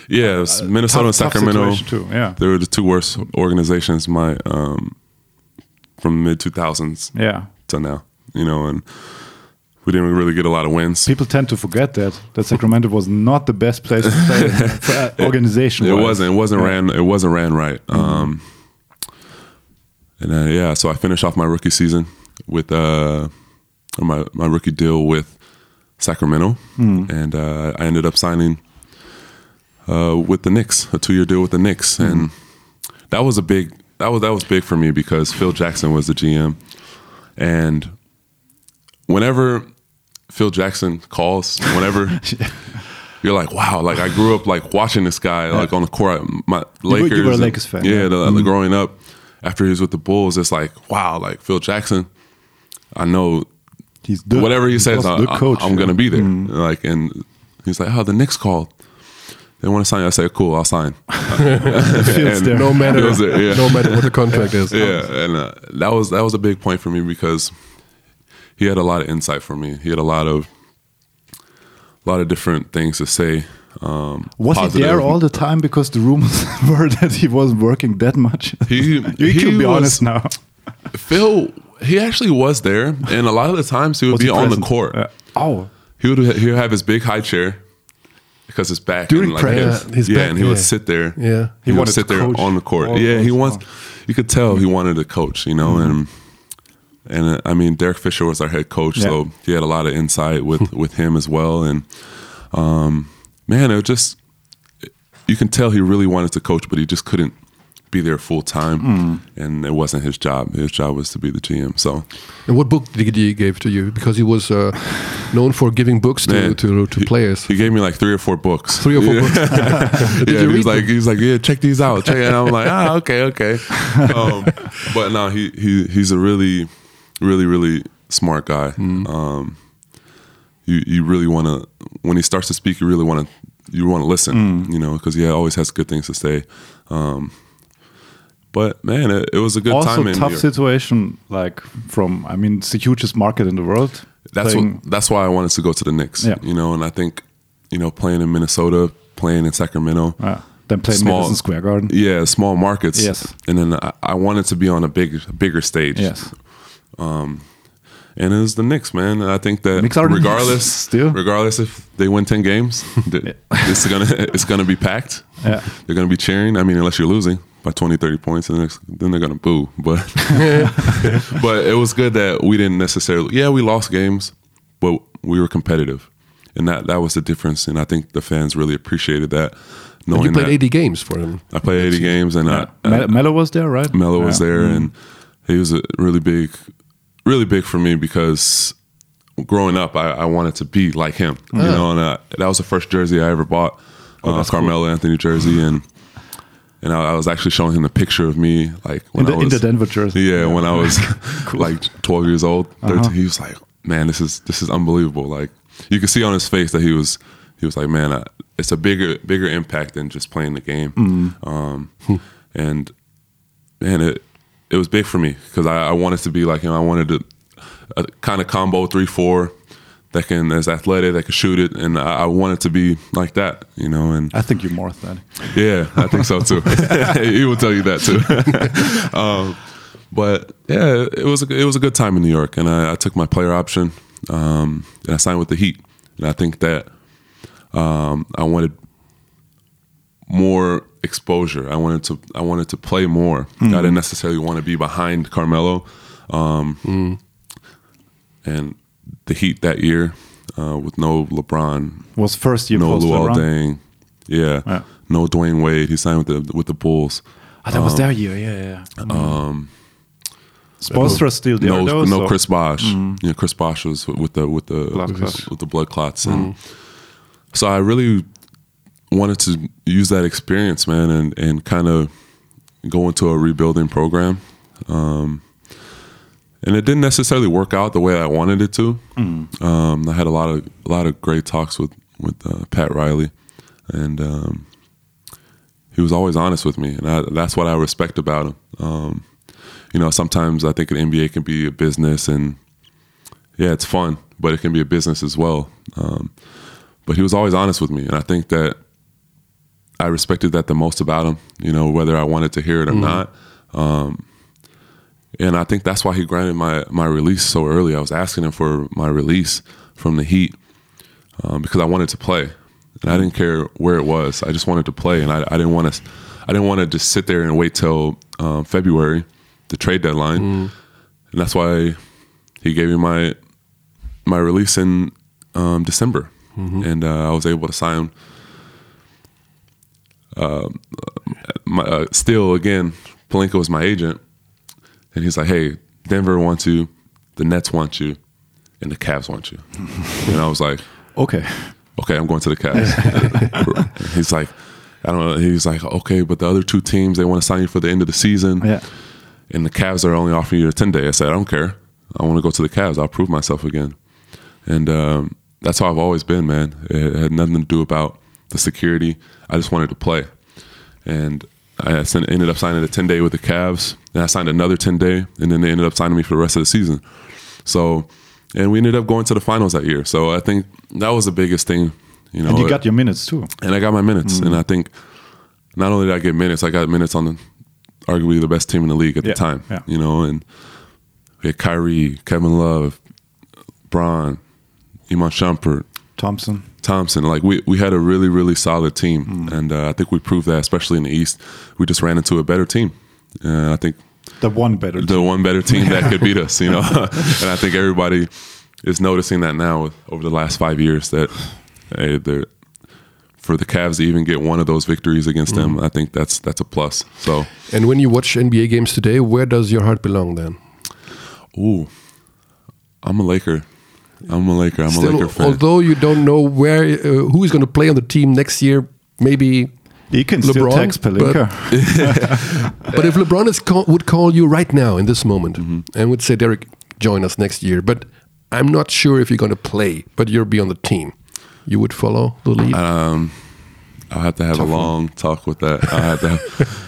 yeah, it was Minnesota Uh, tough- and Sacramento. too, yeah. they were the two worst organizations my um, from mid two thousands Yeah. to now. You know, and we didn't really get a lot of wins. People tend to forget that that Sacramento was not the best place to play for, uh, organization. It wasn't. It wasn't ran. It wasn't ran right. Um, and uh, yeah, so I finished off my rookie season with uh, my my rookie deal with Sacramento, and uh, I ended up signing uh, with the Knicks, a two year deal with the Knicks, and that was a big that was that was big for me because Phil Jackson was the GM, and whenever Phil Jackson calls, whenever you're like, wow, like I grew up like watching this guy like on the court. My were- you Lakers, were a Lakers fan, yeah. yeah. Mm-hmm. the- the growing up, after he was with the Bulls, it's like, wow, like Phil Jackson. I know He's the, whatever he was says, I, am gonna be there. Like, and he's like, oh, the Knicks called. They want to sign. you." I say, cool, I'll sign. And- No matter, Feels it, yeah. no matter what the contract is. Yeah, and uh, that was that was a big point for me because he had a lot of insight for me. He had a lot of a lot of different things to say. Um, Was he there all the time? Because the rumors were that he wasn't working that much. He- you he can be was- honest now. Phil, he actually was there, and a lot of the times he would Was be he on the court. Uh, oh, He would he would have his big high chair because his back During and like practice. his, Yeah, his yeah, back, and he would sit there. Yeah. he, He would sit to there coach on the court. all yeah, he wants. songs. You could tell he wanted to coach, you know, and and uh, I mean Derek Fisher was our head coach, Yeah. so he had a lot of insight with with him as well, and um, man, it was just you can tell he really wanted to coach, but he just couldn't be there full time, and it wasn't his job. His job was to be the GM. So And what book did he give to you? Because he was uh, known for giving books to Man, to, to he- players. He gave me like three or four books. Three or four Yeah. books. Yeah, you he was like, them? he was like, yeah, check these out. Check. And I'm like, ah, okay, okay. Um, but no, he he he's a really, really, really smart guy. Mm-hmm. Um, you you really want to when he starts to speak, you really want to you want to listen. Mm. You know, because he always has good things to say. Um, but man, it, it was a good also time in New tough situation. Like from, I mean, it's the hugest market in the world. That's Playing- what. That's why I wanted to go to the Knicks. Yeah. You know, and I think, you know, playing in Minnesota, playing in Sacramento, uh, then playing Small- Madison Square Garden. yeah, small markets. Yes. And then I, I wanted to be on a big, bigger stage. Yes. And it was the Knicks, man. And I think that regardless, regardless if they win ten games, it's gonna it's gonna be packed. Yeah. They're gonna be cheering. I mean, unless you're losing by 20, 30 points, and then they're gonna boo. But but it was good that we didn't necessarily. Yeah, we lost games, but we were competitive, and that that was the difference. And I think the fans really appreciated that. And Knowing you played that 80 games for them. I played 80 games, and I, Me- Melo was there, right? Melo was Yeah. there, and he was a really big, really big for me because growing up, I, I wanted to be like him. You know, and uh, that was the first jersey I ever bought, uh, Carmelo Anthony jersey, and and I, I was actually showing him the picture of me like when in the, I was in the Denver jersey. yeah, when I was like 12 years old, uh-huh. 13, he was like, "Man, this is this is unbelievable." Like you could see on his face that he was he was like, "Man, I, it's a bigger bigger impact than just playing the game." Mm. Um, hmm. and man, it it was big for me because I, I wanted to be like him. I wanted to uh, a kind of combo three four that can is athletic, that can shoot it, and I, I wanted to be like that, you know. And I think you're more athletic. yeah, I think so too. he will tell you that too. um, but yeah, it was a, it was a good time in New York, and I, I took my player option, um, and I signed with the Heat, and I think that um, I wanted more exposure. I wanted to I wanted to play more. I didn't necessarily want to be behind Carmelo, um, and the Heat that year uh, with no LeBron, Was first year no post Luol Deng, yeah, Yeah. no Dwyane Wade. He signed with the with the Bulls. Ah, that was their year. Yeah, yeah. Um, Spoelstra still there. no, though, no so- Chris Bosh. You know, Chris Bosh was with, with the with the Blood with, clots. with the blood clots, and so I really wanted to use that experience, man, and and kind of go into a rebuilding program. Um, and it didn't necessarily work out the way I wanted it to. Um, I had a lot of a lot of great talks with with uh, Pat Riley, and um, he was always honest with me, and I, that's what I respect about him. Um, you know, sometimes I think an NBA can be a business, and yeah, it's fun, but it can be a business as well. Um, but he was always honest with me, and I think that I respected that the most about him. You know, whether I wanted to hear it or not. And I think that's why he granted my my release so early. I was asking him for my release from the Heat um, because I wanted to play, and I didn't care where it was. I just wanted to play, and I, I didn't want to. I didn't want to just sit there and wait till um, February, the trade deadline, and that's why he gave me my my release in um, December, and uh, I was able to sign. Um, my, uh, still, again, Pelinka was my agent, and he's like, "Hey, Denver wants you, the Nets want you, and the Cavs want you." and I was like, Okay. okay, I'm going to the Cavs. he's like, I don't know. He's like, okay, but the other two teams, they want to sign you for the end of the season. Yeah. And the Cavs are only offering you a 10 day. I said, I don't care. I want to go to the Cavs. I'll prove myself again. And um, that's how I've always been, man. It had nothing to do about the security. I just wanted to play. And I ended up signing a 10 day with the Cavs. I signed another 10 day. And then they ended up signing me for the rest of the season. So, and we ended up going to the finals that year. So I think that was the biggest thing. You know, And you got your minutes too. and I got my minutes. And I think not only did I get minutes, I got minutes on the arguably the best team in the league at Yeah, the time. yeah. You know, and we had Kyrie, Kevin Love, Bron, Iman Shumpert, Thompson. Thompson. Like we, we had a really, really solid team. And uh, I think we proved that, especially in the East. We just ran into a better team. And I think The one better. the one better team that could beat us, you know. and I think everybody is noticing that now with, over the last five years that hey, they're for the Cavs to even get one of those victories against them, I think that's that's a plus. So, And when you watch NBA games today, where does your heart belong then? ooh, I'm a Laker. I'm a Laker. I'm a Laker fan. although you don't know where uh, who is going to play on the team next year, maybe. He can still LeBron, text Pelinka. But if LeBron is call, would call you right now in this moment Mm-hmm. and would say, "Derrick, join us next year," but I'm not sure if you're going to play, but you'll be on the team, you would follow the lead. Um, I'll have to have a long talk with that. I have to.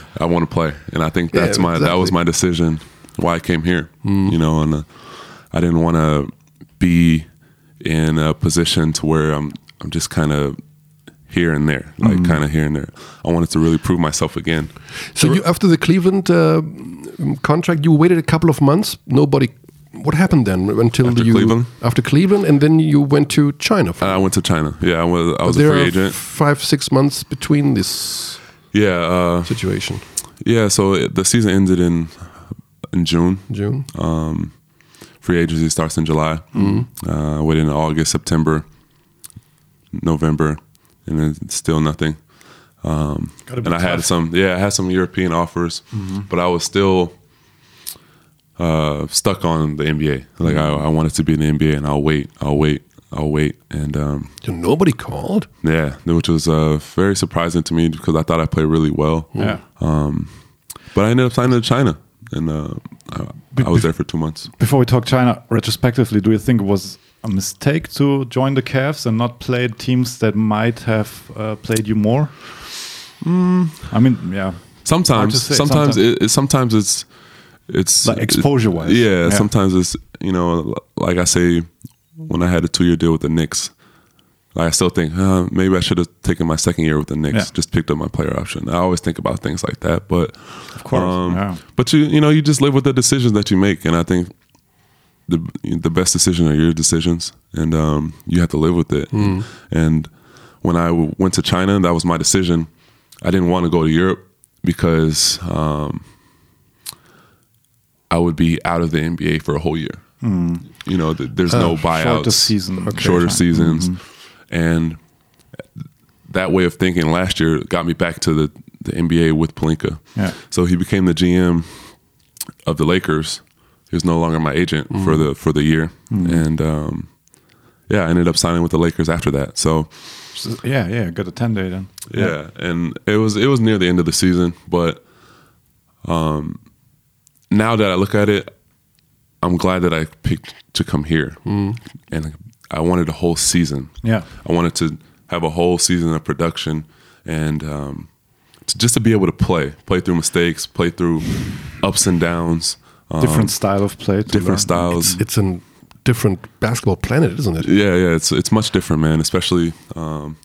I want to play, and I think Yeah, that's my that was my decision why I came here. You know, and uh, I didn't want to be in a position to where I'm I'm just kind of here and there, like kind of here and there. I wanted to really prove myself again. So you, after the Cleveland uh, contract, you waited a couple of months. Nobody. What happened then until After you Cleveland? after Cleveland, and then you went to China? For, I went to China. Yeah, I was I was a free agent. five six months between this Yeah, uh, situation. yeah. So it, the season ended in in June. June. Um, free agency starts in July. Uh, waited in August, September, November, and then still nothing. Um, and I had some, yeah, I had some European offers, but I was still uh, stuck on the NBA. Like I, I wanted to be in the NBA, and I'll wait, I'll wait, I'll wait, and um, So nobody called. yeah, which was uh, very surprising to me because I thought I played really well. Yeah. But I ended up signing to China, and uh, I, I was there for two months. Before we talk China, retrospectively, do you think it was a mistake to join the Cavs and not play teams that might have uh, played you more? I mean, yeah, Sometimes, sometimes, sometimes. It, sometimes it's it's Like exposure-wise. Yeah, Yeah. sometimes it's you know, like I say, when I had a two year deal with the Knicks, like I still think uh, maybe I should have taken my second year with the Knicks, Yeah. just picked up my player option. I always think about things like that, but of course, yeah. But you you know, you just live with the decisions that you make, and I think the the best decisions are your decisions, and um, you have to live with it. And when I w- went to China, that was my decision. I didn't want to go to Europe because um, I would be out of the NBA for a whole year. You know, th- there's no buyouts, shorter season. shorter Okay. seasons, and that way of thinking last year got me back to the, the NBA with Pelinka. Yeah. So he became the GM of the Lakers. He was no longer my agent for the for the year, and um, yeah, I ended up signing with the Lakers after that. So yeah, yeah, got a 10 day then. yeah, and it was it was near the end of the season, but um, now that I look at it, I'm glad that I picked to come here, and I wanted a whole season. Yeah. I wanted to have a whole season of production, and um, to, just to be able to play, play through mistakes, play through ups and downs, um, Different style of play. different learn. styles. It's a different basketball planet, isn't it? Yeah, yeah, it's it's much different, man. Especially, um,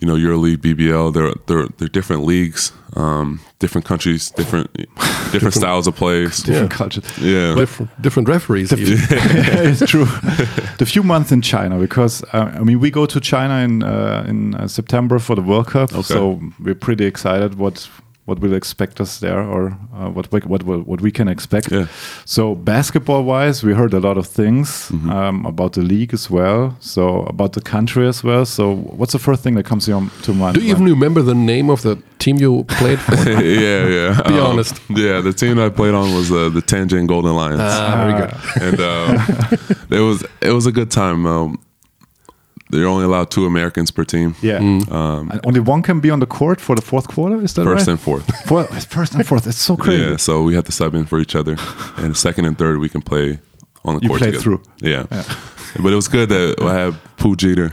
you know, EuroLeague, BBL. They're they're they're different leagues, um, different countries, different different styles of play, Different culture. Yeah, Different, different referees. even. it's true. the few months in China, because uh, I mean, we go to China in uh, in uh, September for the World Cup, so we're pretty excited what what will expect us there, or uh, what we, what what we can expect. Yeah. So basketball wise, we heard a lot of things Mm-hmm. um, about the league as well. So about the country as well. So what's the first thing that comes to your to mind? Do you even remember the name of the team you played for? yeah, yeah. Be Um, honest. Yeah, the team I played on was uh, the Tianjin Golden Lions. Ah, very good. and uh, it was it was a good time. Um, they're only allowed two Americans per team. Yeah. Um, And only one can be on the court for the fourth quarter. Is that first right? and fourth. Four- first and fourth. It's so crazy. Yeah, so we have to sub in for each other, and second and third we can play on the You court played together. through. Yeah. but it was good that I had Pooh Jeter.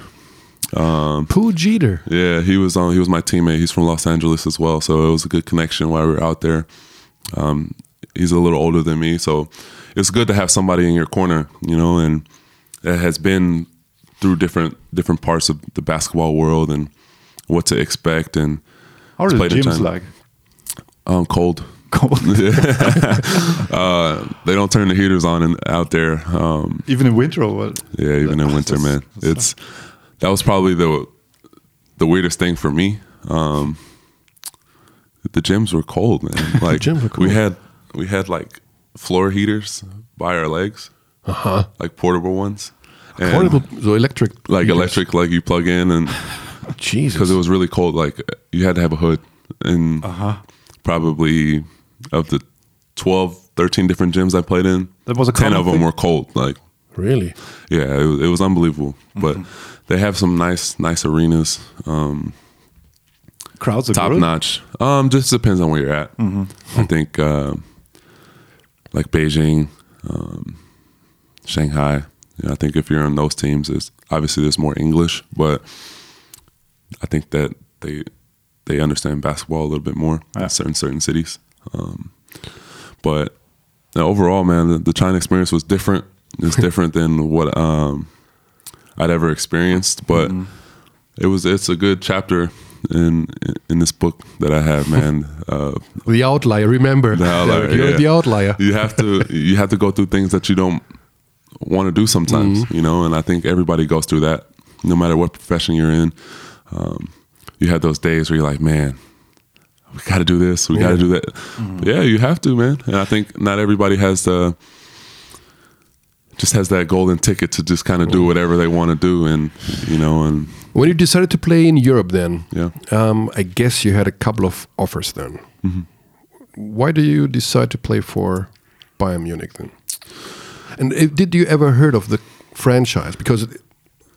Pooh Jeter. Yeah, he was on. He was my teammate. He's from Los Angeles as well, so it was a good connection while we were out there. Um, he's a little older than me, so it's good to have somebody in your corner, you know, and it has been through different different parts of the basketball world and what to expect and How are the gyms like? um cold. Cold. uh, they don't turn the heaters on in, out there. Um, Even in winter or what? Yeah, even in winter, That's- man. that's It's that was probably the the weirdest thing for me. Um, the gyms were cold, man. Like gyms were cold. we had we had like floor heaters by our legs, Uh huh. like portable ones, and Portable, so electric. like heaters. electric, like you plug in, and Jesus. because it was really cold, like you had to have a hood, and Uh-huh. probably of the 12, 13 different gyms I played in, That was a ten of them thing? were cold, like. really. Yeah, it was, it was unbelievable. But Mm-hmm. they have some nice, nice arenas, um, Crowds are top good. notch. Um, just depends on where you're at. Mm-hmm. I think uh, like Beijing, um, Shanghai. You know, I think if you're on those teams, is obviously there's more English, but I think that they they understand basketball a little bit more Yeah. in certain certain cities. Um, but now overall, man, the, the China experience was different. It's different than what um, I'd ever experienced, but Mm-hmm. it was it's a good chapter in in this book that I have, man. Uh, The outlier. Remember, the outlier, you're yeah. the outlier. you have to you have to go through things that you don't want to do sometimes, Mm-hmm. you know. And I think everybody goes through that, no matter what profession you're in. Um, you have those days where you're like, man, we got to do this, we got to do that. Mm-hmm. Yeah, you have to, man. And I think not everybody has the just has that golden ticket to just kind of do whatever they want to do, and you know, and When you decided to play in Europe, then Yeah. um, I guess you had a couple of offers then. Mm-hmm. Why do you decide to play for Bayern Munich then? And uh, did you ever heard of the franchise? Because it,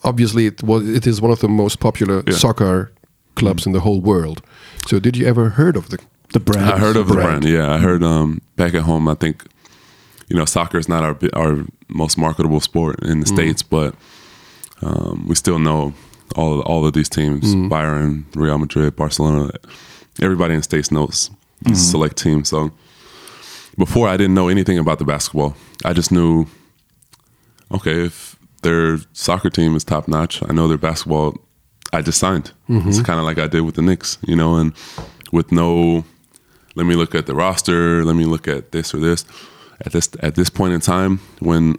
obviously it was it is one of the most popular Yeah. Mm-hmm. soccer clubs in the whole world. So did you ever heard of the The brand. I heard of the brand. brand. Yeah, I heard um, back at home. I think you know soccer is not our our most marketable sport in the states, but um, we still know all all of these teams: Bayern, Real Madrid, Barcelona. Everybody in the states knows these select teams. So before, I didn't know anything about the basketball. I just knew, okay, if their soccer team is top notch, I know their basketball. I just signed. It's kind of like I did with the Knicks, you know, and with no let me look at the roster, let me look at this or this. At this at this point in time, when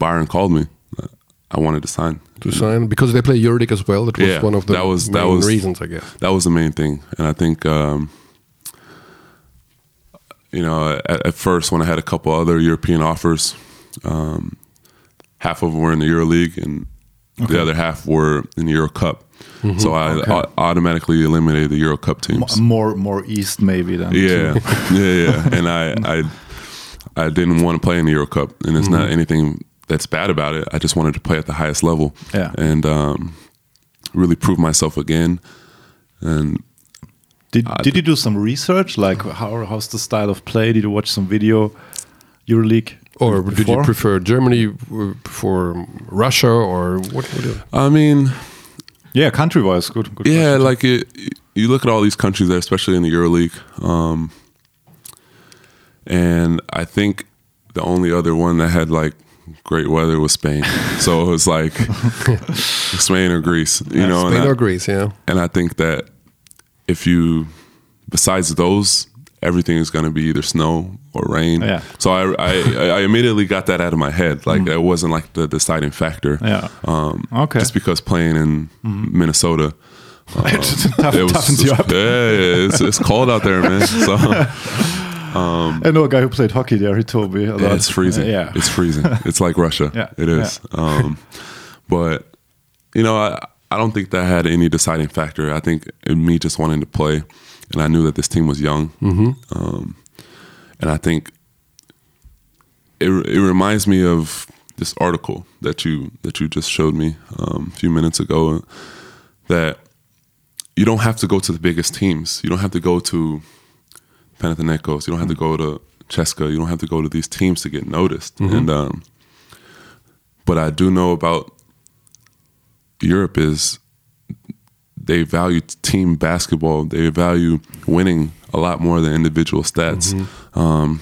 Bayern called me, uh, I wanted to sign. to sign because they play Euroleague as well? That was Yeah, one of the that was- that main was- reasons, I guess. That was the main thing, and I think um, you know at, at first when I had a couple other European offers, um, half of them were in the EuroLeague and the other half were in the Euro Cup. So I Okay. au- automatically eliminated the Euro Cup teams. More more east maybe than Yeah, yeah, yeah. And I, I, I didn't want to play in the Euro Cup, and it's not anything that's bad about it. I just wanted to play at the highest level, Yeah. and um, really prove myself again. And Did Did you do some research? Like how how's the style of play? Did you watch some video? EuroLeague. Or did you prefer Germany uh, before Russia or what? what do- I mean, Yeah, country wise, good. good yeah, question. like it, you look at all these countries there, especially in the EuroLeague, um, and I think the only other one that had like great weather was Spain. so it was like Spain or Greece, you know. and Spain I- or Greece, yeah. And I think that if you, besides those, everything is going to be either snow or rain. Yeah. So I, I, I immediately got that out of my head. Like it wasn't like the deciding factor. Yeah. Um, Okay. Just because playing in Minnesota. um, Tough- it was, toughens you up. Yeah, yeah, it's, it's cold out there, man. So I know a guy who played hockey there. He told me. yeah, it's freezing. yeah, It's freezing. It's like Russia. Yeah, It is. Um, but you know, I, I don't think that had any deciding factor. I think in me just wanting to play, and I knew that this team was young. Um, and I think it it reminds me of this article that you that you just showed me um, a few minutes ago that you don't have to go to the biggest teams. You don't have to go to Panathinaikos. You don't have to go to CSKA. You don't have to go to these teams to get noticed. And um, but I do know about Europe is they value team basketball. They value winning a lot more than individual stats. Um,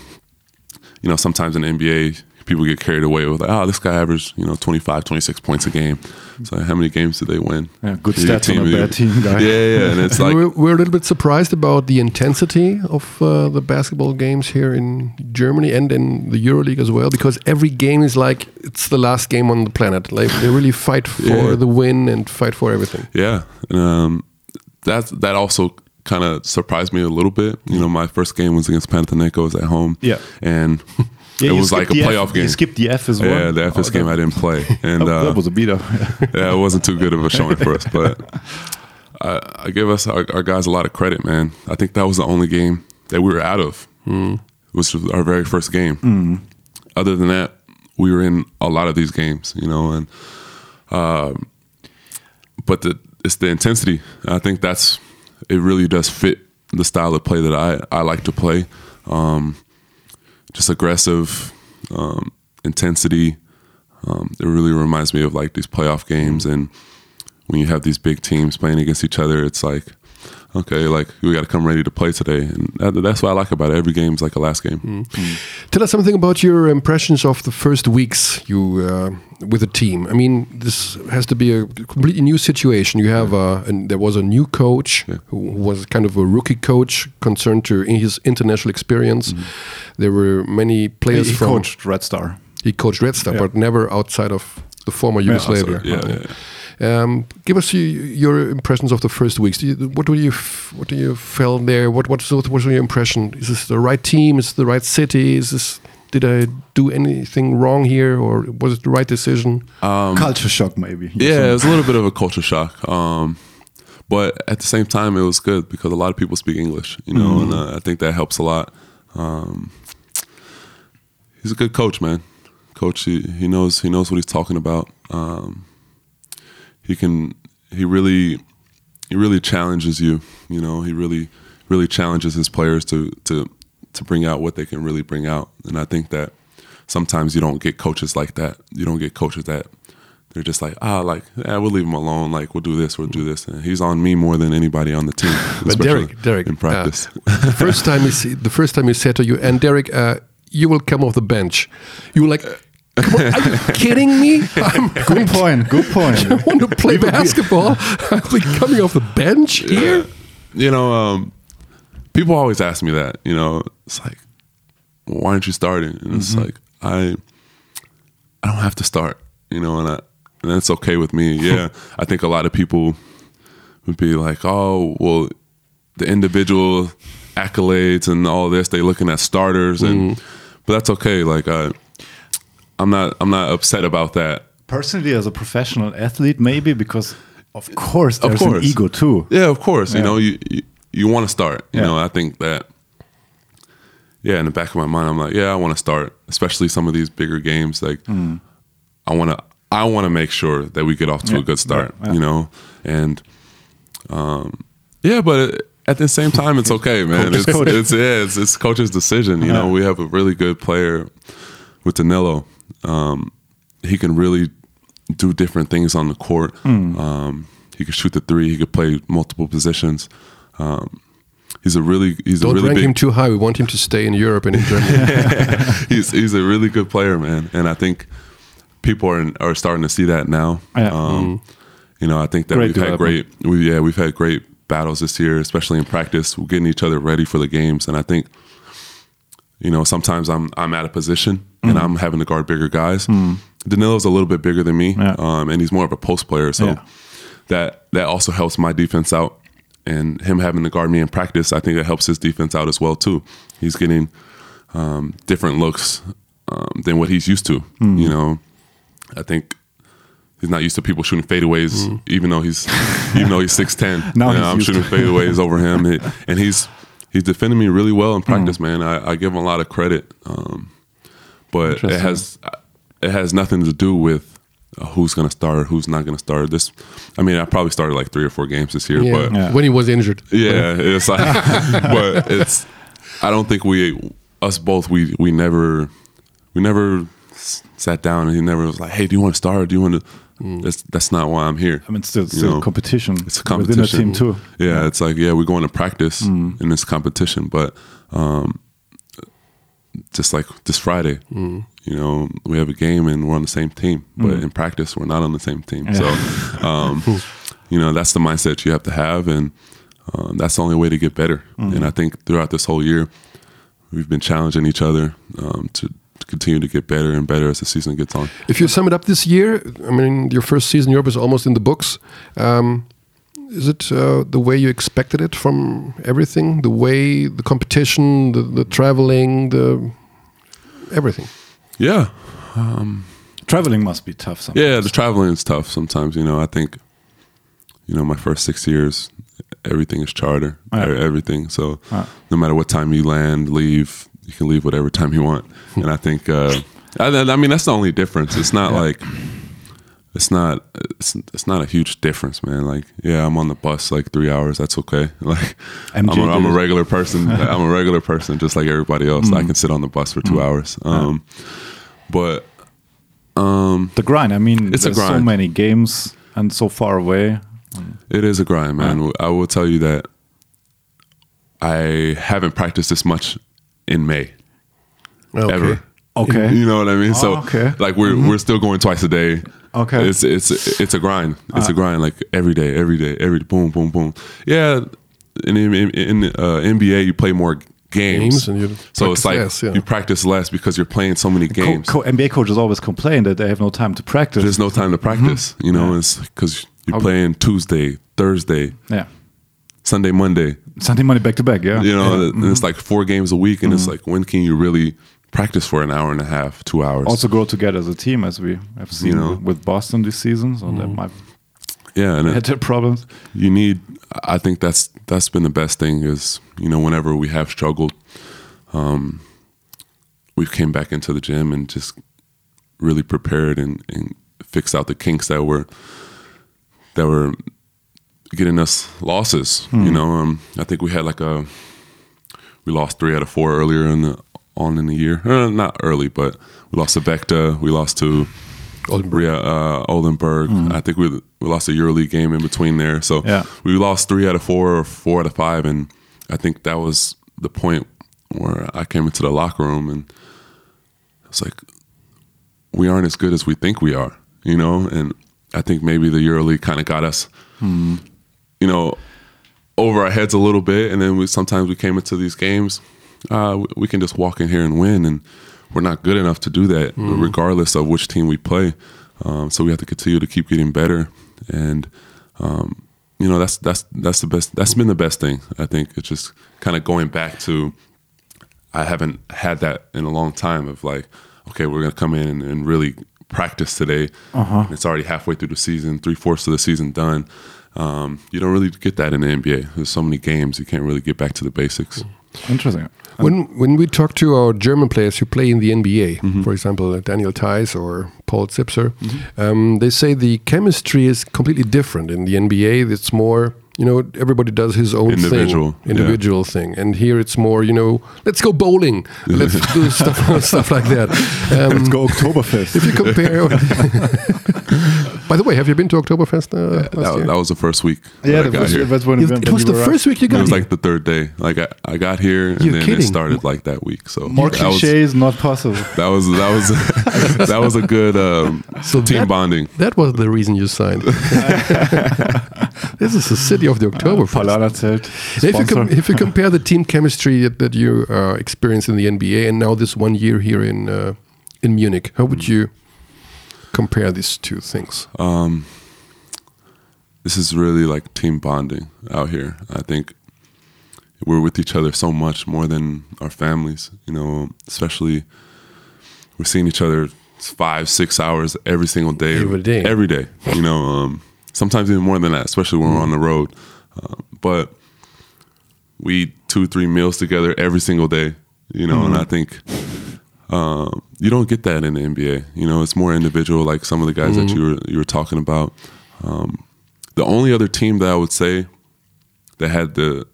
you know, sometimes in the NBA, people get carried away with, oh, this guy averaged, you know, 25, 26 points a game. So how many games did they win? Yeah, good Your stats on a bad team guy. Yeah, yeah. And it's like, we're, we're a little bit surprised about the intensity of uh, the basketball games here in Germany and in the EuroLeague as well, because every game is like it's the last game on the planet. Like they really fight for Yeah. the win and fight for everything. Yeah, and, um, that that also kind of surprised me a little bit. You know, my first game was against Panathinaikos at home. Yeah. and Yeah, it was like a playoff F, game. You skipped the F as well. yeah, the FS Oh, game I didn't play, and that, uh, that was a beat up. yeah, it wasn't too good of a showing for us. But I, I give us our, our guys a lot of credit, man. I think that was the only game that we were out of, which was our very first game. Other than that, we were in a lot of these games, you know, and um, but the it's the intensity. I think that's it. Really does fit the style of play that I I like to play. Um, just aggressive um, intensity. Um, it really reminds me of like these playoff games, and when you have these big teams playing against each other, it's like, okay, like we got to come ready to play today, and that, that's what I like about it. Every game's like a last game. Tell us something about your impressions of the first weeks you uh, with the team. I mean, this has to be a completely new situation. You have uh, and there was a new coach who was kind of a rookie coach concerned to in his international experience. There were many players he from coached Red Star. he coached Red Star, Yeah. but never outside of the former Yugoslavia. yeah, yeah. Um, give us your, your impressions of the first weeks. Do you, what do you what do you feel there? What what what was your impression? Is this the right team? Is it the right city? Is this did I do anything wrong here, or was it the right decision? Culture shock, maybe. Yeah, it was a little bit of a culture shock. Um, but at the same time, it was good because a lot of people speak English, you know, and uh, I think that helps a lot. Um, he's a good coach, man. Coach, he, he knows he knows what he's talking about. Um, he can he really he really challenges you. You know, he really really challenges his players to to to bring out what they can really bring out. And I think that sometimes you don't get coaches like that. You don't get coaches that they're just like, ah, like, yeah, we'll leave him alone. Like, we'll do this, we'll do this. And he's on me more than anybody on the team. But Derrick, Derrick, in practice. uh, the first time you see, the first time you said to you, and Derrick, uh, you will come off the bench. You were like, are you kidding me? I'm Good point. Good point. I want to play basketball. I'm be coming off the bench here. you know, um, people always ask me that. You know, it's like, why aren't you starting? And it's like, I, I don't have to start. You know, and I, and that's okay with me. Yeah, I think a lot of people would be like, oh, well, the individual accolades and all this, they're looking at starters, and but that's okay. Like, I, I'm not, I'm not upset about that. Personally, as a professional athlete, maybe because of course Of there's course. an ego too. Yeah, of course. You know, you you, you want to start. You Yeah. know, I think that. Yeah, in the back of my mind, I'm like, yeah, I want to start, especially some of these bigger games. Like, Hmm. I want to, I want to make sure that we get off to Yeah, a good start. yeah, yeah. You know, and um, yeah, but at the same time, it's okay, man. It's, it's yeah, it's, it's coach's decision. You know, we have a really good player with Danilo. Um, he can really do different things on the court. Hmm. Um, he could shoot the three. He could play multiple positions. Um, he's a really he's a Don't really rank big him too high. We want him to stay in Europe and in Germany. he's he's a really good player, man. And I think people are are starting to see that now. Yeah. Um, You know, I think that Great we've had great we yeah we've had great battles this year, especially in practice. We're getting each other ready for the games, and I think you know sometimes I'm I'm at a position and I'm having to guard bigger guys. Danilo's a little bit bigger than me, Yeah. um, and he's more of a post player, so Yeah. that that also helps my defense out. And him having to guard me in practice, I think that helps his defense out as well too. He's getting um, different looks um, than what he's used to. You know, I think he's not used to people shooting fadeaways, even though he's even though he's six ten. Now you know, I'm shooting fadeaways over him, and he's he's defending me really well in Mm. practice, man. I, I give him a lot of credit, um, but it has it has nothing to do with uh, who's going to start, who's not going to start. This, I mean, I probably started like three or four games this year, Yeah. but Yeah. When he was injured. yeah, it's like, but it's. I don't think we, us both, we we never, we never sat down and he never was like, "Hey, do you want to start? Do you want to?" That's that's not why I'm here. I mean, it's still, You still know, competition. It's a competition within the team too. Yeah, it's like yeah, we're going to practice in this competition, but um, just like this Friday, you know, we have a game and we're on the same team, but in practice we're not on the same team. So, um, you know, that's the mindset you have to have, and um, that's the only way to get better. And I think throughout this whole year, we've been challenging each other um, to. to Continue to get better and better as the season gets on. If you sum it up this year, I mean, your first season in Europe is almost in the books. Um, is it uh, the way you expected it from everything? The way, the competition, the, the traveling, the everything. Yeah, Traveling must be tough sometimes. Yeah, the traveling is tough sometimes. You know, I think, you know, my first six years, everything is charter, Yeah. everything. So Yeah. no matter what time you land, leave, you can leave whatever time you want. and I think, uh, I, I mean, that's the only difference. It's not like, it's not, it's, it's not a huge difference, man. Like, yeah, I'm on the bus like three hours. That's okay. Like, I'm a, I'm a regular person. I'm a regular person, just like everybody else. I can sit on the bus for two hours. Um, But um, The grind. I mean, It's a there's so many games and so far away. It is a grind, man. I will tell you that I haven't practiced this much in May Okay. ever. Okay. You know what I mean? so Oh, okay. like we're we're still going twice a day. Okay. It's it's it's a grind. It's a uh, grind like every day, every day, every boom, boom, boom. Yeah. In in, in uh, NBA you play more games. Games and you so it's like less, yeah. you practice less because you're playing so many games. co- NBA coaches always complain that they have no time to practice. There's no time to mm-hmm. practice, you know, it's because you're playing Tuesday, Thursday, yeah. Sunday, Monday. Sunday Monday, back to back. Yeah. You know, Yeah. and it's mm-hmm. like four games a week, and it's mm-hmm. like when can you really practice for an hour and a half, two hours? Also grow together as a team, as we have seen know. with- with Boston this season. So that might yeah, and had it, their problems. you need. I think that's that's been the best thing is you know whenever we have struggled, um, we've came back into the gym and just really prepared and, and fixed out the kinks that were that were getting us losses. You know, um, I think we had like a we lost three out of four earlier in the on in the year. Uh, not early, but we lost to Vechta. We lost to Oldenburg. yeah, uh, Oldenburg. I think we we lost a EuroLeague game in between there. So Yeah. we lost three out of four or four out of five, and I think that was the point where I came into the locker room and it's like we aren't as good as we think we are, you know. And I think maybe the EuroLeague kind of got us, you know, over our heads a little bit, and then we sometimes we came into these games, uh, we, can just walk in here and win, and we're not good enough to do that, regardless of which team we play. Um, so we have to continue to keep getting better, and um, you know that's that's that's the best. That's been the best thing. I think it's just kind of going back to. I haven't had that in a long time of like, okay, we're gonna come in and, and really practice today. And It's already halfway through the season, three fourths of the season done. Um, you don't really get that in the NBA. There's so many games you can't really get back to the basics. Interesting. When when we talk to our German players who play in the NBA, for example, uh, Daniel Theis or Paul Zipser, um, they say the chemistry is completely different in the NBA. It's more, you know, everybody does his own Individual, thing, individual thing, and here it's more, you know, let's go bowling, let's do stuff stuff like that. Um, Let's go Oktoberfest. If you compare, by the way, have you been to Oktoberfest uh, last That, year? that was the first week yeah, that I that got was, here. that's when, It- it was the first week you got. It was here. like the third day. Like I, I got here and You're then kidding. it started like that week. So More that was, cliches, not possible. that was that was that was a good um, So team that- bonding. That was the reason you signed. this is the city of the Oktoberfest. Paulaner Zelt. if, you com- if you compare the team chemistry that, that you uh, experienced in the NBA and now this one year here in uh, in Munich, how would you compare these two things? this is really like team bonding out here. I think we're with each other so much more than our families, you know, especially we're seeing each other five, six hours every single day. Every day. Every day. You know, um, sometimes even more than that, especially when we're on the road. Um, but we eat two, three meals together every single day. You know, and I think um, you don't get that in the NBA. You know, it's more individual, like some of the guys that you were you were talking about. Um, the only other team that I would say that had the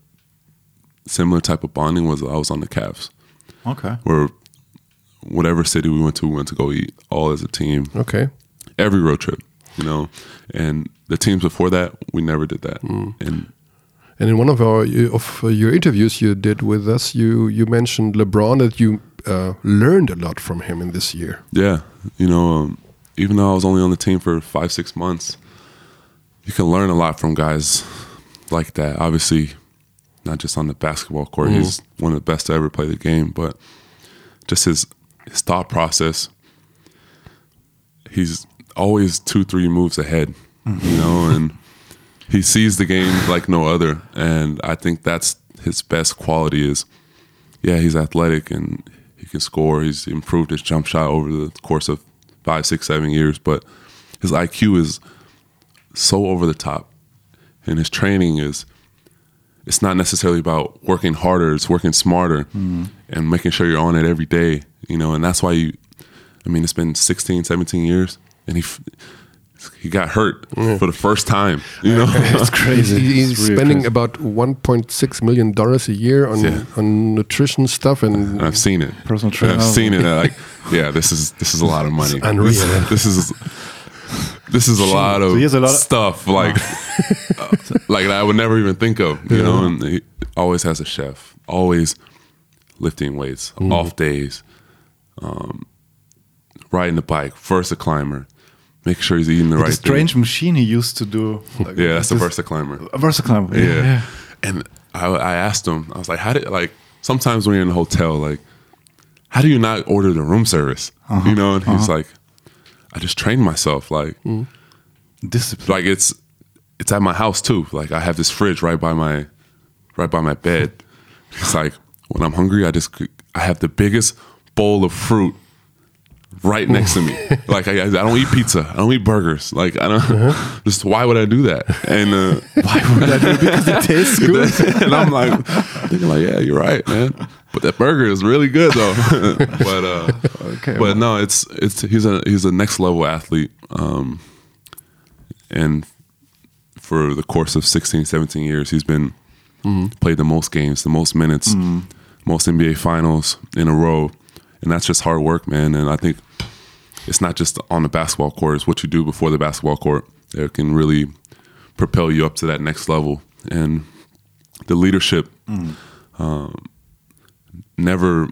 similar type of bonding was I was on the Cavs, Okay. where whatever city we went to, we went to go eat all as a team, Okay. every road trip. You know, and the teams before that, we never did that. And And in one of our of your interviews you did with us, you you mentioned LeBron that you uh, learned a lot from him in this year. Yeah, you know, um, even though I was only on the team for five, six months, you can learn a lot from guys like that. Obviously, not just on the basketball court. He's one of the best to ever play the game, but just his his thought process. He's always two, three moves ahead, you know, and he sees the game like no other. And I think that's his best quality is, yeah, he's athletic and he can score. He's improved his jump shot over the course of five, six, seven years, but his IQ is so over the top, and his training is. It's not necessarily about working harder; it's working smarter mm-hmm. and making sure you're on it every day. You know, and that's why you. I mean, it's been 16, 17 years, and he he got hurt for the first time. You know, It's crazy. He- he's It's really spending crazy. about 1.6 million dollars a year on Yeah. on nutrition stuff and And I've seen it. Personal And trainer. I've seen it. like, yeah, this is this is a lot of money. It's unreal, This, this is this is a lot of So he has a lot of- stuff like uh, like that I would never even think of. You know, and he always has a chef. Always lifting weights, Mm-hmm. off days, um, riding the bike, VersaClimber, make sure he's eating the The right strange machine he used to do. thing. Yeah, that's the VersaClimber. A VersaClimber. Yeah. And I, I asked him, I was like, how did, like, sometimes when you're in a hotel, like, how do you not order the room service? Uh-huh. You know? And he's uh-huh. like, I just trained myself. Like, mm-hmm. Discipline. like it's, it's at my house too. Like, I have this fridge right by my, right by my bed. It's like, when I'm hungry, I just, I have the biggest bowl of fruit right next to me. Like I, I don't eat pizza. I don't eat burgers. Like I don't. Just why would I do that? And uh, why would I do it? Because it tastes good. and I'm like thinking like, yeah, you're right, man. But that burger is really good though. but uh, Okay, but no, it's it's he's a he's a next level athlete. Um, and for the course of 16, 17 years, he's been played the most games, the most minutes, most NBA finals in a row. And that's just hard work, man. And I think it's not just on the basketball court, it's what you do before the basketball court that can really propel you up to that next level. And the leadership, um, never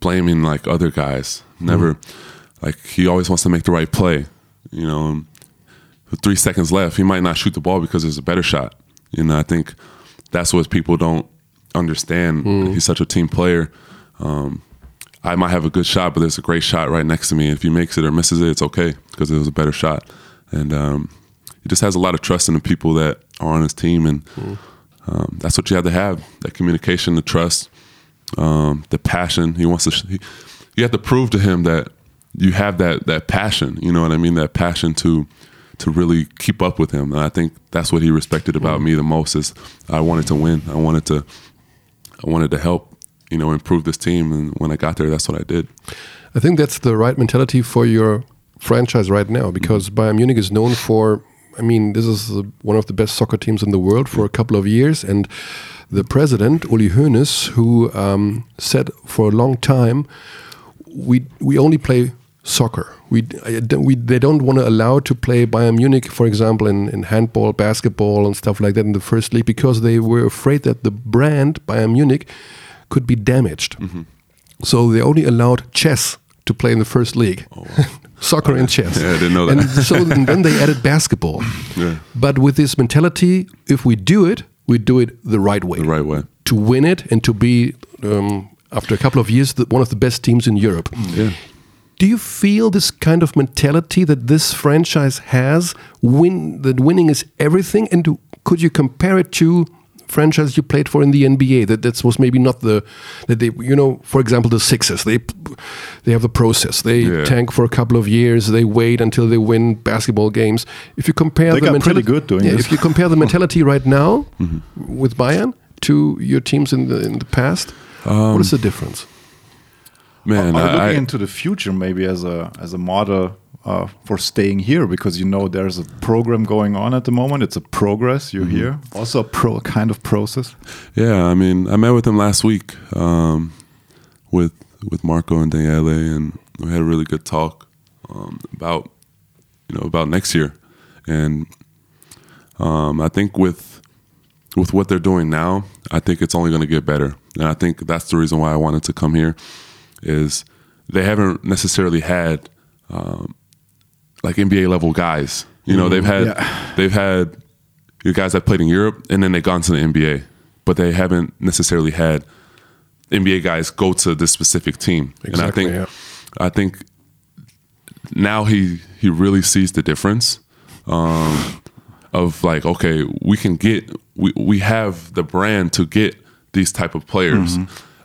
blaming like other guys, never like he always wants to make the right play. You know, with three seconds left, he might not shoot the ball because there's a better shot. You know, I think that's what people don't understand. He's such a team player. Um, I might have a good shot, but there's a great shot right next to me. If he makes it or misses it, it's okay because it was a better shot. And um, he just has a lot of trust in the people that are on his team, and um, that's what you have to have: that communication, the trust, um, the passion. He wants to. He, you have to prove to him that you have that that passion. You know what I mean? That passion to to really keep up with him. And I think that's what he respected about me the most. Is I wanted to win. I wanted to. I wanted to help. You know, improve this team. And when I got there, that's what I did. I think that's the right mentality for your franchise right now because Bayern Munich is known for. I mean, this is one of the best soccer teams in the world for a couple of years, and the president Uli Hoeneß, who um, said for a long time, we we only play soccer. We we they don't want to allow to play Bayern Munich, for example, in, in handball, basketball, and stuff like that in the first league because they were afraid that the brand Bayern Munich could be damaged. So they only allowed chess to play in the first league. Soccer and chess. Oh, Yeah, I didn't know that. And so then then they added basketball. Yeah. But with this mentality, if we do it, we do it the right way. The right way. To win it and to be, um, after a couple of years, the, one of the best teams in Europe. Yeah. Do you feel this kind of mentality that this franchise has? Win that winning is everything, and do, could you compare it to, franchise you played for in the NBA. That that was maybe not the that they you know for example the Sixers they they have the process. They Yeah. tank for a couple of years. They wait until they win basketball games. If you compare They the got pretty good doing yeah, this. if you compare the mentality right now Mm-hmm. with Bayern to your teams in the in the past, what is the difference? Man, Are you I, looking I- into the future maybe as a as a model uh, for staying here because you know there's a program going on at the moment. It's a progress. You're Mm-hmm. here, also a pro kind of process. Yeah, I mean, I met with him last week um, with with Marco and Daniele, and we had a really good talk um, about you know about next year, and um, I think with with what they're doing now, I think it's only going to get better, and I think that's the reason why I wanted to come here, is they haven't necessarily had um, like NBA level guys. You know, they've had Yeah. they've had your guys that played in Europe and then they've gone to the NBA, but they haven't necessarily had NBA guys go to this specific team. and I think yeah. I think now he he really sees the difference um, of like okay, we can get we we have the brand to get these type of players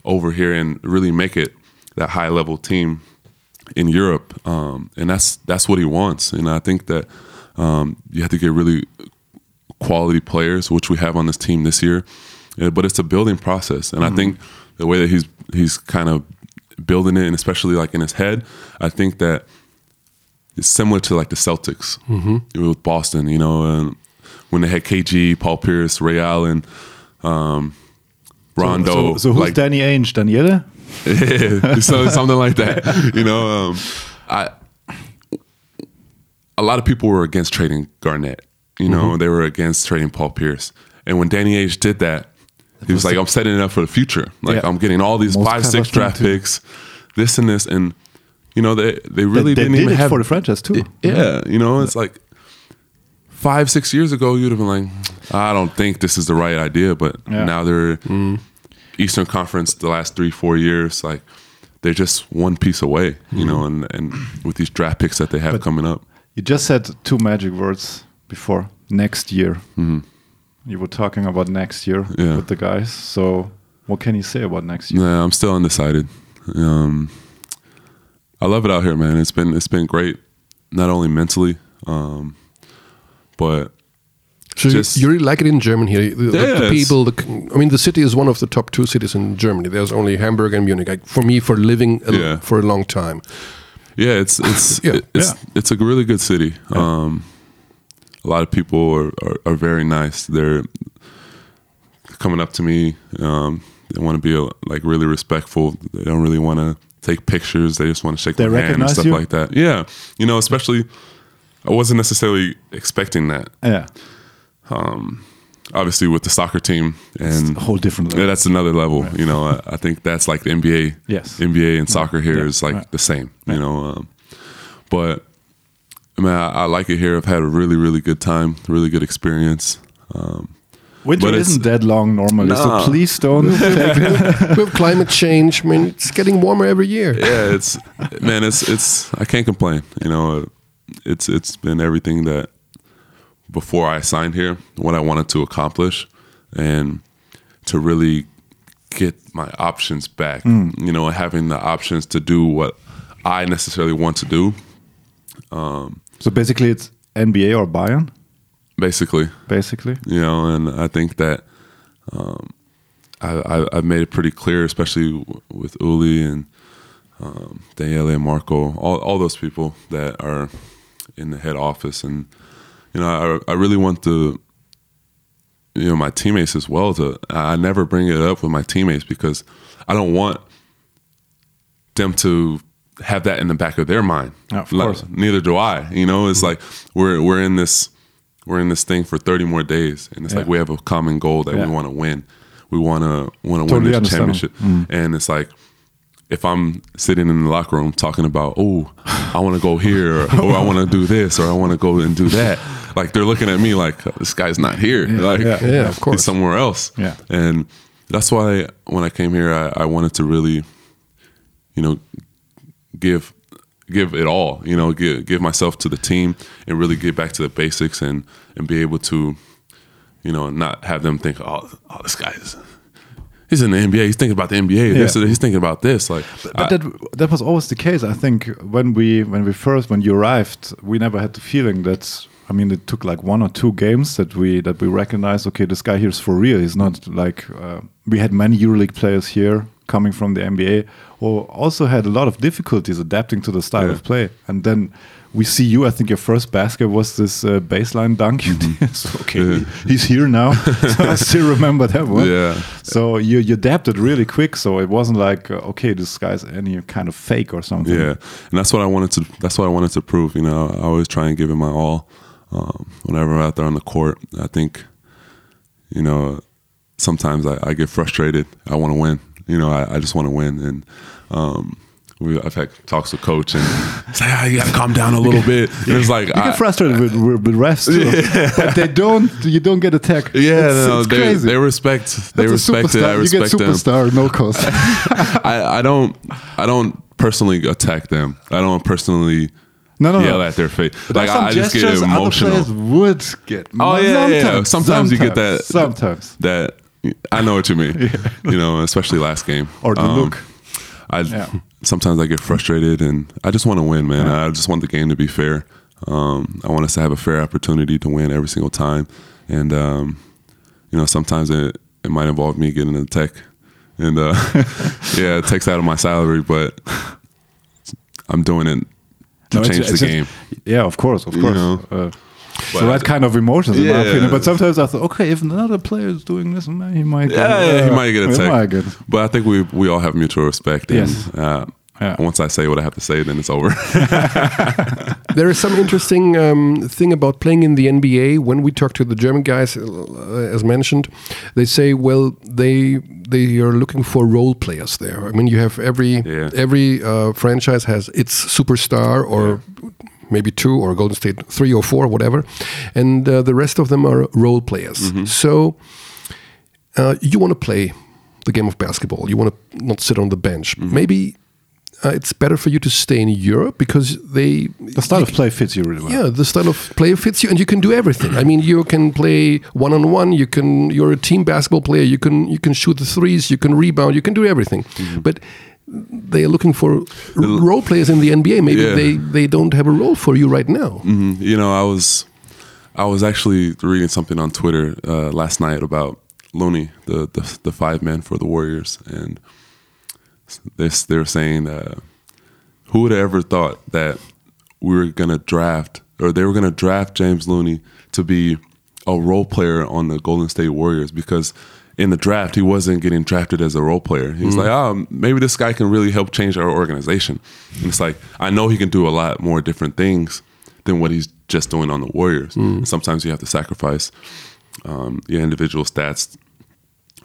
over here and really make it that high level team in Europe, um, and that's that's what he wants. And I think that um, you have to get really quality players, which we have on this team this year. Uh, but it's a building process, and I think the way that he's he's kind of building it, and especially like in his head, I think that it's similar to like the Celtics with Boston. You know, and when they had KG, Paul Pierce, Ray Allen, um, Rondo, So, so who's like, Danny Ainge? Daniele? Yeah, so something like that. You know, um, I a lot of people were against trading Garnett. You know, Mm-hmm. they were against trading Paul Pierce. And when Danny Ainge did that, he was like, "I'm setting it up for the future. Like Yeah. I'm getting all these Most five, six draft too. picks, this and this, and you know they they They, really they didn't did even it have for the franchise too. yeah, you know, it's like five, six years ago, you'd have been like, I don't think this is the right idea. But Yeah. now they're Eastern Conference the last three, four years, like they're just one piece away, you know, and, and with these draft picks that they have coming up. You just said two magic words before next year. You were talking about next year Mm-hmm. Yeah. with the guys. So what can you say about next year? Yeah, I'm still undecided. Um, I love it out here, man. It's been it's been great, not only mentally, um, but So Just- you really like it in Germany here. The, the- Yeah, the it's- people, the, I mean, the city is one of the top two cities in Germany. There's only Hamburg and Munich. Like, for me, for living a, Yeah. for a long time. Yeah, it's it's Yeah, it's yeah. it's a really good city. Um, a lot of people are, are, are very nice. They're coming up to me. Um, they want to be uh, like really respectful. They don't really want to take pictures. They just want to shake They my hand and stuff you? like that. Yeah, you know, especially I wasn't necessarily expecting that. Yeah, Obviously, with the soccer team and a whole different yeah, level. that's another level. You know, I, I think that's like the NBA. Yes. NBA and soccer here is Yeah. like Right. the same. You know, um, but I mean, I, I like it here. I've had a really, really good time, really good experience. Um, Winter but isn't that long normally, No. so please don't take it. With climate change, I mean, it's getting warmer every year. yeah, it's man, it's it's. I can't complain. You know, it's it's been everything that before I signed here, what I wanted to accomplish, and to really get my options back. You know, having the options to do what I necessarily want to do. So basically, it's NBA or Bayern, Basically, basically. you know, and I think that um, I, I, I've made it pretty clear, especially w- with Uli and um, Daniele and Marco, all, all those people that are in the head office, and you know, I, I really want the you know my teammates as well to. I never bring it up with my teammates because I don't want them to have that in the back of their mind. Of Like, course. neither do I. You know, it's like we're we're in this we're in this thing for 30 more days and it's Yeah. like we have a common goal that Yeah. we want to win. We want to want to win this understand. Mm. championship. And it's like if I'm sitting in the locker room talking about, "Oh, I want to go here or, or I want to do this or I want to go and do that." Like they're looking at me like oh, this guy's not here. Like Yeah. Yeah, of course. he's somewhere else. Yeah. And that's why when I came here I, I wanted to really you know give give it all you know give give myself to the team and really get back to the basics and and be able to you know, not have them think, oh, oh this guy is. He's in the NBA. He's thinking about the NBA. This, Yeah. he's thinking about this. Like, But I- that that was always the case. I think when we when we first when you arrived, we never had the feeling that. I mean, it took like one or two games that we that we recognized. Okay, this guy here is for real. He's not like uh, we had many EuroLeague players here coming from the NBA, or also had a lot of difficulties adapting to the style Yeah. of play. And then we see you. I think your first basket was this uh, baseline dunk. You Mm-hmm. So, okay, he- he's here now. so I still remember that one. Yeah. So you, you adapted really quick. So it wasn't like uh, okay, this guy's any kind of fake or something. Yeah, and that's what I wanted to. That's what I wanted to prove. You know, I always try and give it my all. Um, whenever I'm out there on the court, I think, you know, sometimes I, I get frustrated. I want to win. You know, I, I just want to win, and um, we, I've had talks with coach and say, ah, you got to calm down a little bit. And it's like, You I- get frustrated with, with, with refs too, but they don't. You don't get attacked. yeah, it's, no, it's they, crazy. they respect. They That's respect it. I superstar. You get respect them. superstar, no cost. I, I don't. I don't personally attack them. I don't personally No, no, no. yell at their face. But Like I, I just get emotional. would get. Oh yeah, yeah, yeah. Sometimes, you get that. Sometimes. that I know what you mean. yeah. You know, especially last game Or the Um, look. I Yeah. sometimes I get frustrated, and I just want to win, man. I just want the game to be fair. Um, I want us to have a fair opportunity to win every single time, and um, you know, sometimes it it might involve me getting a tech, and uh, yeah, it takes out of my salary, but I'm doing it to No, change it's the just- game. Yeah, of course, of course. know, uh, But the right kind of emotions, in my opinion. But sometimes I thought, okay, if another player is doing this, man, he might. Get, Yeah, yeah, he uh, might get he attacked. might get. But I think we we all have mutual respect. And, Yes. Uh, Yeah. Once I say what I have to say, then it's over. There is some interesting um, thing about playing in the NBA. When we talk to the German guys, uh, as mentioned, they say, well, they they are looking for role players there. I mean, you have every Yeah. every uh, franchise has its superstar or. Maybe two or Golden State three or four, whatever, and uh, the rest of them are role players. So uh, you want to play the game of basketball. You want to not sit on the bench. Maybe uh, it's better for you to stay in Europe because they The style of play fits you really well. yeah, the style of play fits you, and you can do everything. I mean, you can play one on one. You can. You're a team basketball player. You can. You can shoot the threes. You can rebound. You can do everything. But they are looking for r- role players in the NBA. Maybe Yeah. they they don't have a role for you right now. Mhm. You know, I was I was actually reading something on Twitter uh, last night about Looney, the, the the five men for the Warriors, and this they're saying uh, who would have ever thought that we were gonna draft or they were gonna draft James Looney to be a role player on the Golden State Warriors because in the draft he wasn't getting drafted as a role player. He's like, oh, maybe this guy can really help change our organization. And it's like I know he can do a lot more different things than what he's just doing on the Warriors. And sometimes you have to sacrifice um, your individual stats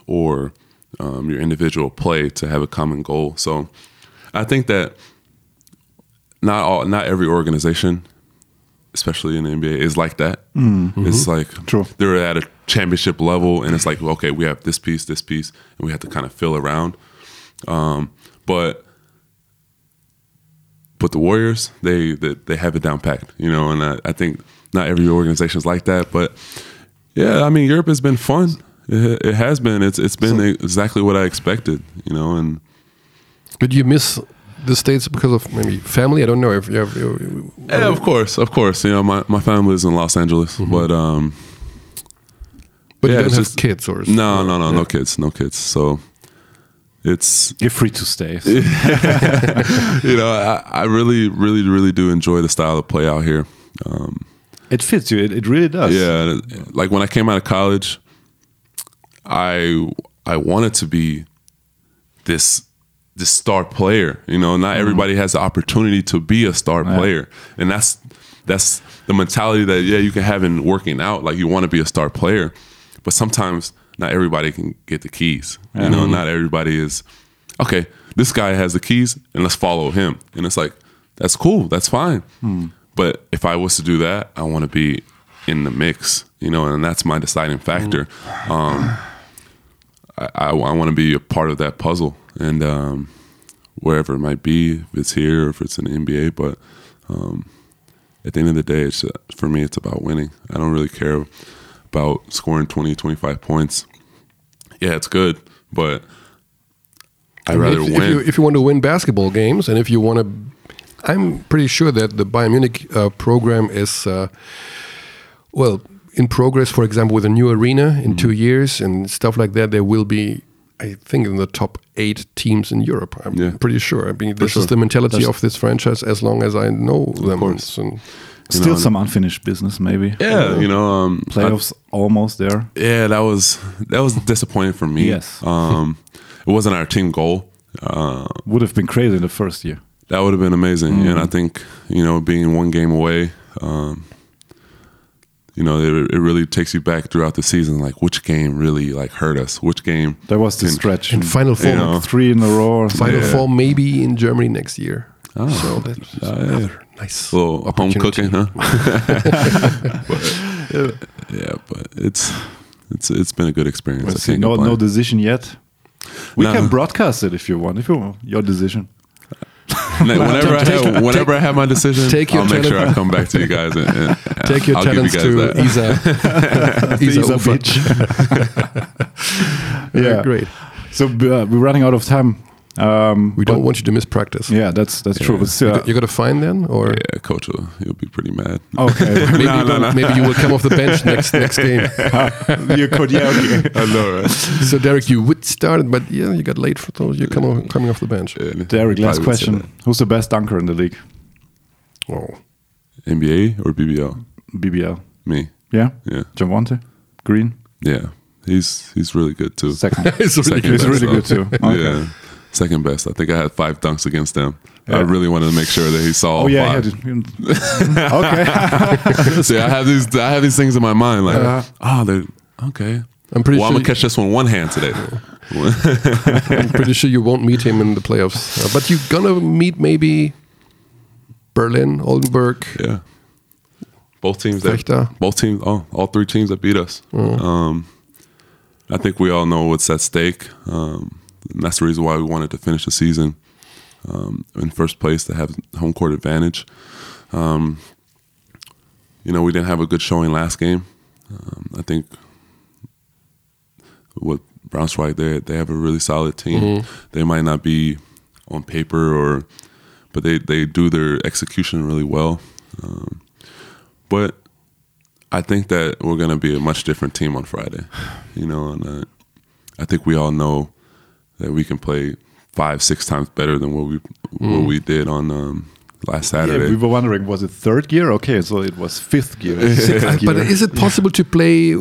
or um, your individual play to have a common goal. So I think that not all, not every organization, especially in the NBA, is like that. It's like True. they're at a championship level, and it's like okay, we have this piece, this piece, and we have to kind of fill around. Um, but but the Warriors, they, they they have it down packed, you know, and I, I think not every organization is like that. But yeah, I mean, Europe has been fun. It, it has been. It's it's been exactly what I expected, you know, and But you miss the states because of maybe family. I don't know if you have. You, Yeah, of course, of course. You know, my, my family is in Los Angeles, but um, but yeah, you don't it's have just- kids or no, no, no, no kids, no kids. So it's You're free to stay. you know, I, I really, really, really do enjoy the style of play out here. Um, It fits you. It, it really does. yeah, it- like when I came out of college, I I wanted to be this this star player. You know, not mm-hmm. everybody has the opportunity to be a star player, and that's that's the mentality that yeah you can have in working out. Like you want to be a star player, but sometimes not everybody can get the keys. You know, mm-hmm. not everybody is okay. This guy has the keys, and let's follow him. And it's like that's cool, that's fine. Hmm. But if I was to do that, I want to be in the mix. You know, and that's my deciding factor. Mm. Um, I, I, want to be a part of that puzzle, and um, wherever it might be, if it's here or if it's in the NBA. But um, at the end of the day, it's uh, for me, it's about winning. I don't really care about scoring 20, 25 points. Yeah, it's good, but I'd rather if, if win. you, if you want to win basketball games, and if you want to, I'm pretty sure that the Bayern Munich uh, program is, uh, well, in progress. For example, with a new arena in two years and stuff like that, there will be, I think, in the top eight teams in Europe. I'm Yeah. pretty sure. I mean, this sure. is the mentality That's- of this franchise as long as I know them. course. And Still know, some unfinished business, maybe. yeah, you know, um, I- Playoffs almost there. yeah, that was that was disappointing for me. Yes. um, it wasn't our team goal. Uh, Would have been crazy in the first year. that would have been amazing, and I think you know, being one game away, um, you know, it, it really takes you back throughout the season. Like, which game really like hurt us? Which game? There was the can- stretch. and Final Four, You know, three in a row. Final Yeah. Four maybe in Germany next year. Oh. so that's another nice little home cooking, huh? But, yeah, but it's it's it's been a good experience. I see. No, complain. no decision yet. We No. can broadcast it if you want. If you want your decision. whenever I Take- have, whenever I have my decision, take your I'll make sure I come back to you guys and, and Take your I'll give talents you to guys that. Isa. Isa Isar Ufer. bitch. Yeah, great. So uh, we're running out of time. Um, We don't want you to miss practice. yeah, that's that's true. But still, You got a fine then, or Yeah, coach will he'll be pretty mad. okay. maybe, No, you no, no. maybe you will come off the bench next next game. you could, yeah, okay. I know, right? So Derrick, you would start, but yeah, you got late for those. You're coming coming off the bench. Yeah, Derrick, last probably question. Who's the best dunker in the league? Oh. NBA or BBL? BBL. Me. Yeah? Yeah, Javonte? Green? yeah. He's he's really good too. Second. it's really Second He's really good too. Okay. Yeah, second best. I think I had five dunks against them. I really wanted to make sure that he saw. all Oh yeah, five. he had okay. See, I have these I have these things in my mind like, Uh-huh. oh, they're okay. I'm pretty well, I'm gonna catch this one one hand today. I'm pretty sure you won't meet him in the playoffs, uh, but you're gonna meet maybe Berlin, Oldenburg. yeah. Both teams that Vechta. both teams oh all three teams that beat us. Um, I think we all know what's at stake. Um, and that's the reason why we wanted to finish the season um, in first place to have home court advantage. Um, you know, we didn't have a good showing last game. Um, I think with Braunschweig, they they have a really solid team. They might not be on paper or, but they they do their execution really well. Um, but I think that we're going to be a much different team on Friday. You know, and uh, I think we all know that we can play five, six times better than what we what we did on um, last Yeah, Saturday. we were wondering, was it third gear? Okay, so it was fifth gear. Uh, gear. But is it possible to play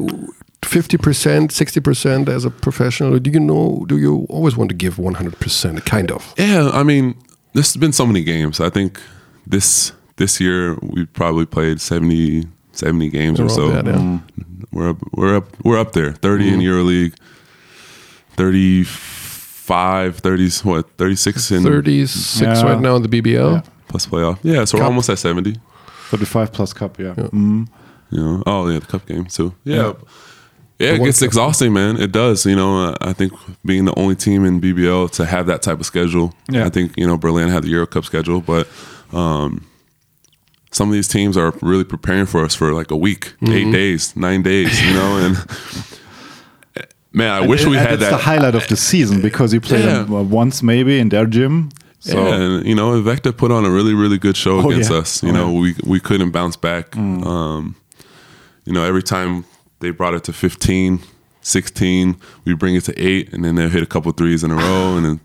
50%, 60% as a professional? Do you know, do you always want to give 100%, kind of? Yeah, I mean, there's been so many games. I think this this year we probably played 70, 70 games or so. that, yeah. Mm. We're up, we're up, we're up there. 30 Mm-hmm. in EuroLeague, 35, 30s, what, 36 in 36 Yeah. right now in the BBL. Yeah. plus playoff. Yeah, so we're almost at 70. 35 plus cup, yeah. Mm. You know, oh yeah, the cup game too. Yeah, yeah, The it gets exhausting, man. It does. You know, uh, I think being the only team in BBL to have that type of schedule. Yeah. I think you know Berlin had the Euro Cup schedule, but um, some of these teams are really preparing for us for like a week, Mm-hmm. eight days, nine days. You know, and man, I wish And- we had that. the highlight of the season because you play Yeah. them uh, once maybe in their gym. So yeah, and you know, Vechta put on a really, really good show Oh, against yeah. us. You Oh, know, we we couldn't bounce back. Um, you know, every time they brought it to 15, 16, we bring it to eight, and then they'll hit a couple threes in a row, and then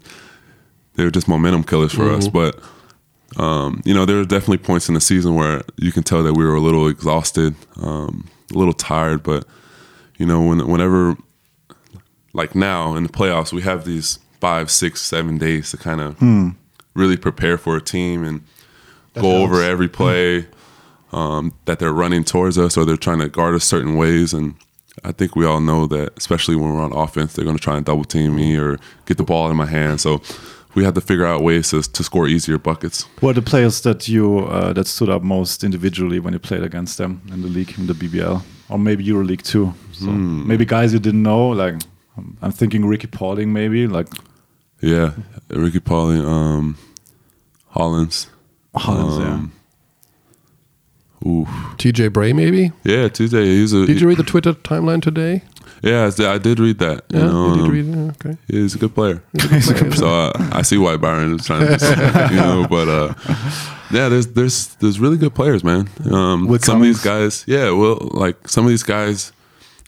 they were just momentum killers for us. But um, you know, there were definitely points in the season where you can tell that we were a little exhausted, um, a little tired. But you know, when whenever like now in the playoffs, we have these five, six, seven days to kind of really prepare for a team and go over every play um, that they're running towards us or they're trying to guard us certain ways. And I think we all know that, especially when we're on offense, they're going to try and double team me or get the ball in my hand. So we have to figure out ways to, to score easier buckets. what are the players that you uh, that stood up most individually when you played against them in the league, in the BBL, or maybe EuroLeague too? So Hmm. maybe guys you didn't know, like um, I'm thinking Rickey Paulding, maybe like Yeah, Rickey Paulding, um, Hollins. Hollins. Um, Ooh, TJ Bray, maybe. yeah, TJ. He's a Did you read the Twitter timeline today? yeah. I did read that. you Yeah, know, you did um, read it. Okay. He's a good player. so uh, I see why Bayern is trying to, you know, but uh, yeah, there's there's there's really good players, man. Um, With some of these guys, yeah, well, like some of these guys,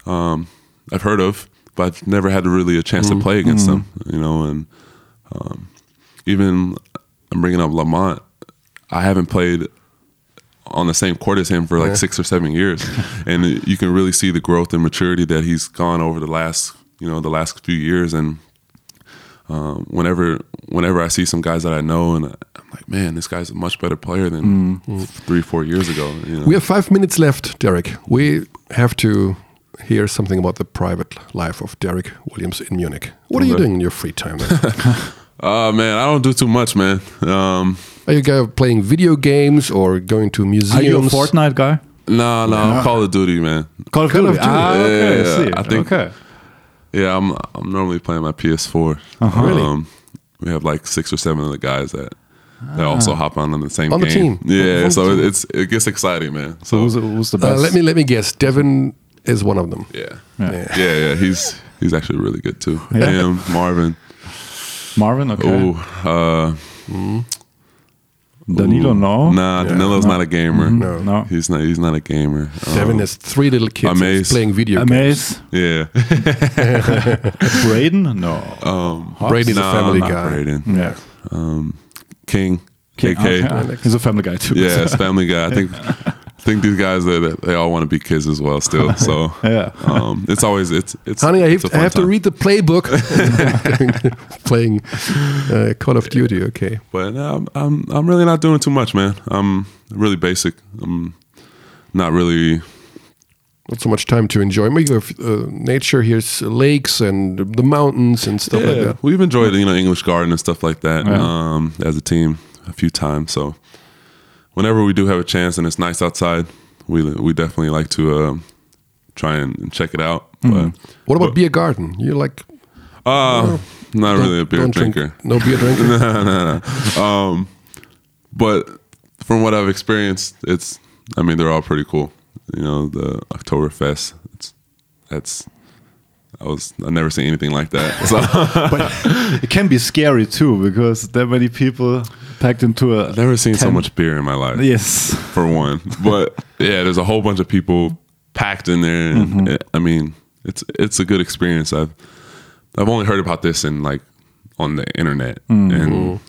um, I've heard of, but I've never had really a chance to play against them, you know, and um, even I'm bringing up Lamont. I haven't played on the same court as him for like six or seven years, and you can really see the growth and maturity that he's gone over the last, you know, the last few years. And um, whenever, whenever I see some guys that I know, and I'm like, man, this guy's a much better player than three, four years ago. You know? We have five minutes left, Derrick. We have to hear something about the private life of Derrick Williams in Munich. What are you doing in your free time? then? Uh, man, I don't do too much, man. Um, are you guys playing video games or going to museums? Are you a Fortnite guy? no, no, Call of Duty, man. Call of Call Duty. of Duty. Ah, okay, Yeah, I see. I think- okay. Yeah, I'm I'm normally playing my PS4. Really? Um, we have like six or seven of the guys that that also hop on on the same On the team. Yeah, On so team. it's it gets exciting, man. So Who's, who's the Uh, best? let me let me guess. Devin is one of them. yeah. Yeah. yeah, yeah, He's he's actually really good too. Yeah. Him, Marvin. Marvin, okay. Oh, uh, Danilo, no. nah, Danilo's not a gamer. No. No. he's not. He's not a gamer. Devin Um, has three little kids Amaze. playing video games. Yeah, Braydon, no. um, Brady's a nah, family not guy. Braydon. yeah. King, Okay. KK. He's a family guy too. Yeah, it's Family Guy. I think I think these guys they, they all want to be kids as well. Still, so Yeah. um, it's always it's it's. Honey, I it's have, I have to read the playbook. playing uh, Call of Duty. Okay. But uh, I'm I'm I'm really not doing too much, man. I'm really basic. I'm not really. Not so much time to enjoy. We have uh, nature. Here's lakes and the mountains and stuff like that. we've enjoyed you know English Garden and stuff like that Yeah. um, as a team a few times. So whenever we do have a chance and it's nice outside, we we definitely like to um, try and, check it out. But What about beer garden? You like uh, not really a beer don't drink- drinker. no beer drinker. no, no, no. Um, but from what I've experienced, it's. I mean, they're all pretty cool. You know, the Oktoberfest. It's that's. I was. I've never seen anything like that. So but it can be scary too because there are many people packed into a. I've never seen so much beer in my life. Yes. For one, but yeah, there's a whole bunch of people packed in there, and Mm-hmm. it- I mean, it's it's a good experience. I've I've only heard about this in like on the internet Mm-hmm. and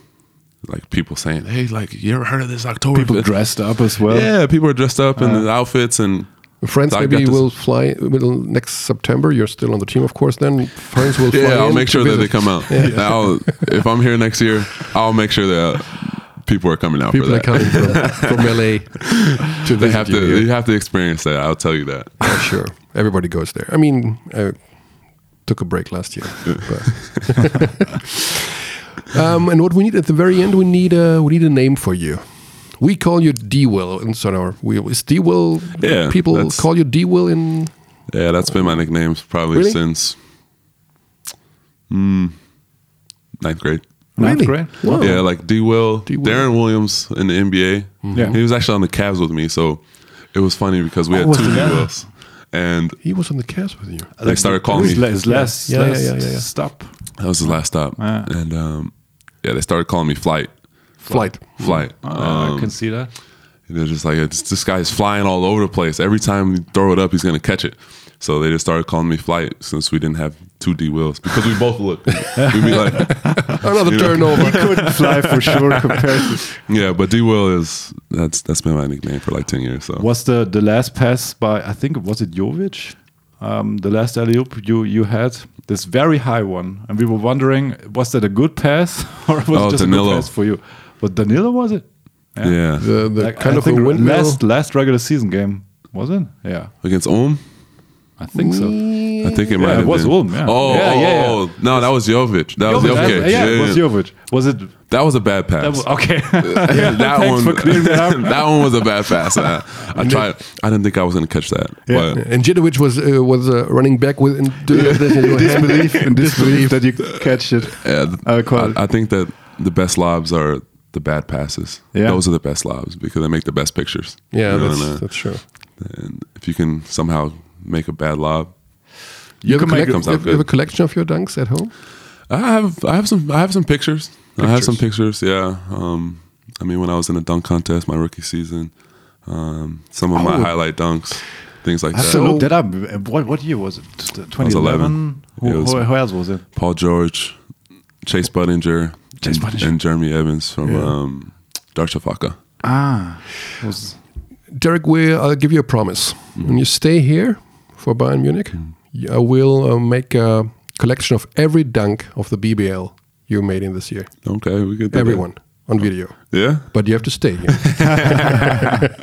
like people saying, "Hey, like you ever heard of this October?" People dressed up as well. Yeah, people are dressed up in the outfits and Friends I maybe will fly will next September. You're still on the team, of course. Then friends will fly yeah, I'll make sure that they come out. I'll, if I'm here next year, I'll make sure that people are coming out People for are that. coming from, from LA to they have you to. here. You have to experience that. I'll tell you that. Yeah, sure. Everybody goes there. I mean, I took a break last year. Um, and what we need at the very end, we need a we need a name for you. We call you D Will in Sonor. We is D Will. Yeah, people that's- call you D Will in. Yeah, that's been my nickname probably Really? since mm, ninth grade. Ninth Really? grade? Wow. Yeah, like D. Will, D. Will. Deron Williams in the NBA. Yeah. he was actually on the Cavs with me, so it was funny because we had Oh, was two D Wills. and He was on the Cavs with you. they started calling his, me. his last, Yeah, yeah, last yeah, yeah, yeah. stop. That was his last stop, Ah. and um, yeah, they started calling me Flight. Flight. Flight. Uh, Um, I can see that. They're just like it's, this guy's flying all over the place. Every time we throw it up, he's gonna catch it. So they just started calling me Flight since we didn't have two D Wills because we both look. We'd be like, Another You know. turnover. Couldn't fly for sure compared to. yeah, but D Will is that's that's been my nickname for like ten years. So Was the the last pass by I think was it Jovic? Um, the last alley oop you you had this very high one, and we were wondering was that a good pass or was Oh, it just a Danilo. good pass for you? But Danilo was it? yeah, The, the Like, kind I of a think windmill. last last regular season game was it? Yeah, against Ulm. I think so. I think it might Yeah, have it was been. Ulm, yeah. Oh, Yeah, oh, yeah, yeah. oh, no, that was Jovic. That was Jovic, okay. yeah, it was Jovic. Was it? That was a bad pass. That was, okay. that one, for clearing that up. that one was a bad pass. I, I tried. I didn't think I was going to catch that. Yeah. But And Jidovic was uh, was uh, running back with in, disbelief and disbelief that you catch it. yeah, Uh, quite- I, I think that the best lobs are the bad passes. Yeah. Those are the best lobs because they make the best pictures. Yeah, You know, that's, and, uh, that's true. and if you can somehow make a bad lob, You, have, a can make collect- it comes you out have, you have a collection of your dunks at home? I have I have some I have some pictures. I have some Pictures. pictures. Yeah. Um, I mean, when I was in a dunk contest my rookie season, um, some of my Oh. highlight dunks, things like I that. to look that up. What what year was it? Twenty eleven. Who, who, who else was it? Paul George, Chase Budinger, Chase and, and Jeremy Evans from Yeah. um, Darüşşafaka. Ah, was Derrick, we, I'll give you a promise. When you stay here for Bayern Munich, I will uh, make a collection of every dunk of the BBL you made in this year. Okay, we could do Everyone on video. Yeah. But you have to stay here.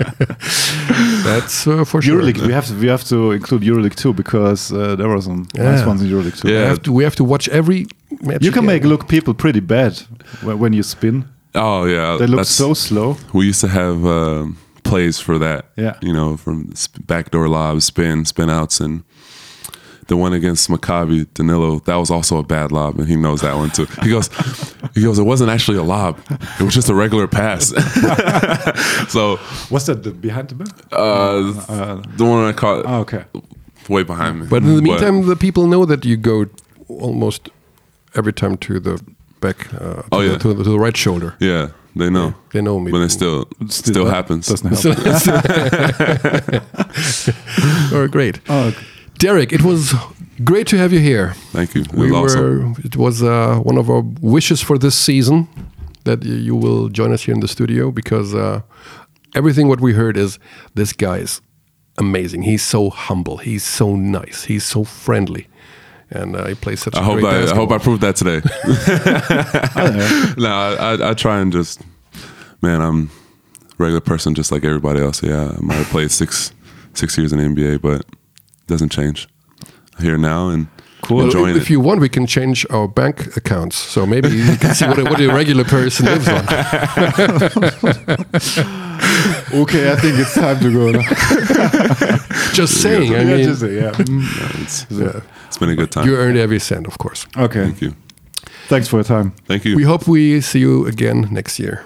That's uh, for sure. EuroLeague. We have to we have to include EuroLeague too because uh, there were some nice Yeah. ones in EuroLeague too. We Yeah. have to, we have to watch every match. You can again. make look people pretty bad when, when you spin. Oh yeah. They look so slow. We used to have um, plays for that. Yeah. You know, from backdoor lobs, spin, spin outs, and the one against Maccabi Danilo. That was also a bad lob, and he knows that one too. He goes, he goes. It wasn't actually a lob. It was just a regular pass. so What's that the, behind the back? uh, the one I caught Oh, okay. way behind me. But in the meantime, the people know that you go almost every time to the back, uh, to, Oh, the, yeah. to, the, to the right shoulder. yeah, they know. They know me. But it still still, happens. Doesn't help. oh, great. oh, okay. Derrick, it was great to have you here. Thank you. It We was were. awesome. It was uh, one of our wishes for this season that you will join us here in the studio because uh, everything what we heard is this guy is amazing. He's so humble. He's so nice. He's so friendly, and uh, he plays such. I a hope great I, I hope I proved that today. no, I, I, I try and just, man, I'm a regular person just like everybody else. Yeah, I might have played six six years in the NBA, but it doesn't change. Here now and Well, enjoying if it. you want, we can change our bank accounts. So maybe you can see what a, what a regular person lives on. okay, I think it's time to go now. Just saying. I mean, just yeah. it's, yeah. it's been a good time. you earned every cent, of course. Okay. Thank you. Thanks for your time. Thank you. We hope we see you again next year.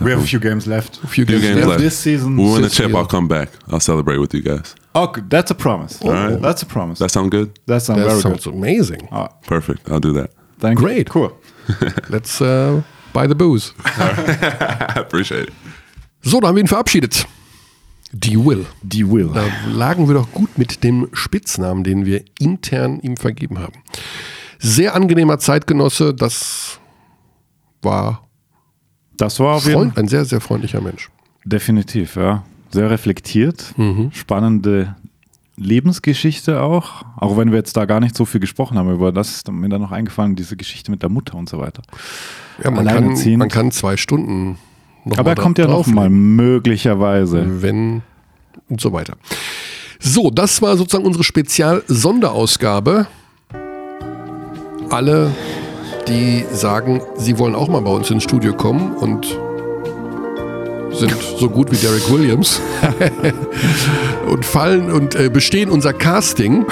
We have a few games left. A few Few games games left. left. This season. we win the chip. years. I'll come back. I'll celebrate with you guys. Okay, that's a promise. right. That's a promise. That sound good? that sounds That very sounds good. amazing. Ah, Perfect. I'll do that. thank Great. you. Cool. Let's uh, buy the booze. I appreciate it. So, da haben wir ihn verabschiedet. Die Will. Die Will. Da lagen wir doch gut mit dem Spitznamen, den wir intern ihm vergeben haben. Sehr angenehmer Zeitgenosse, das war Das war Freund, ein sehr, sehr freundlicher Mensch. Definitiv, ja. Sehr reflektiert. Spannende Lebensgeschichte auch. Auch wenn wir jetzt da gar nicht so viel gesprochen haben über das, ist mir dann noch eingefallen, diese Geschichte mit der Mutter und so weiter. Ja, man, kann, man kann zwei Stunden noch Aber er kommt ja drauf noch mal, nehmen, möglicherweise. Wenn und so weiter. So, das war sozusagen unsere Spezial-Sonderausgabe. Alle, die sagen, sie wollen auch mal bei uns ins Studio kommen und sind so gut wie Derek Williams und fallen und äh, bestehen unser Casting.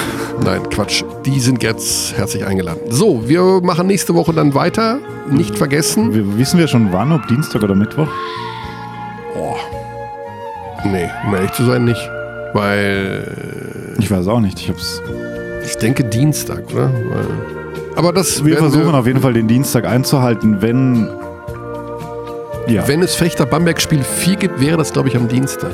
Nein, Quatsch. Die sind jetzt herzlich eingeladen. So, wir machen nächste Woche dann weiter. Nicht vergessen. Wir, wissen wir schon wann, ob Dienstag oder Mittwoch? Nee, um ehrlich zu sein, nicht. Weil Ich weiß auch nicht. Ich hab's. ich denke Dienstag, oder? Weil, aber das Wir versuchen auf jeden Fall den Dienstag einzuhalten, wenn. Ja, Wenn es Fechter Bamberg Spiel 4 gibt, wäre das, glaube ich, am Dienstag.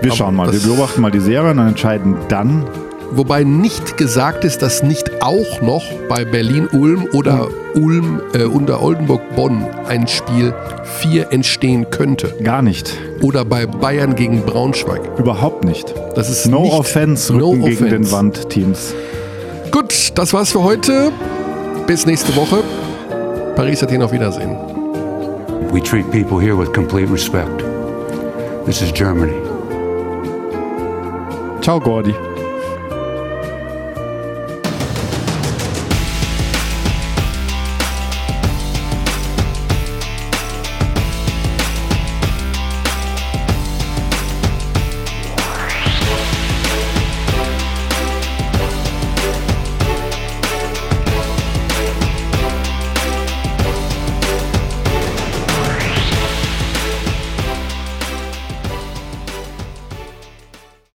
wir schauen mal. Wir beobachten mal die Serie und entscheiden dann. Wobei nicht gesagt ist, dass nicht auch noch bei Berlin-Ulm oder Ulm äh, unter Oldenburg-Bonn ein Spiel 4 entstehen könnte. Gar nicht. Oder bei Bayern gegen Braunschweig. Überhaupt nicht. Das ist No offense, no Rücken gegen den offense. Wandteams. Gut, das war's für heute. Bis nächste Woche. Paris Athen auf Wiedersehen. We treat people here with complete respect. This is Germany. Ciao, Gordi.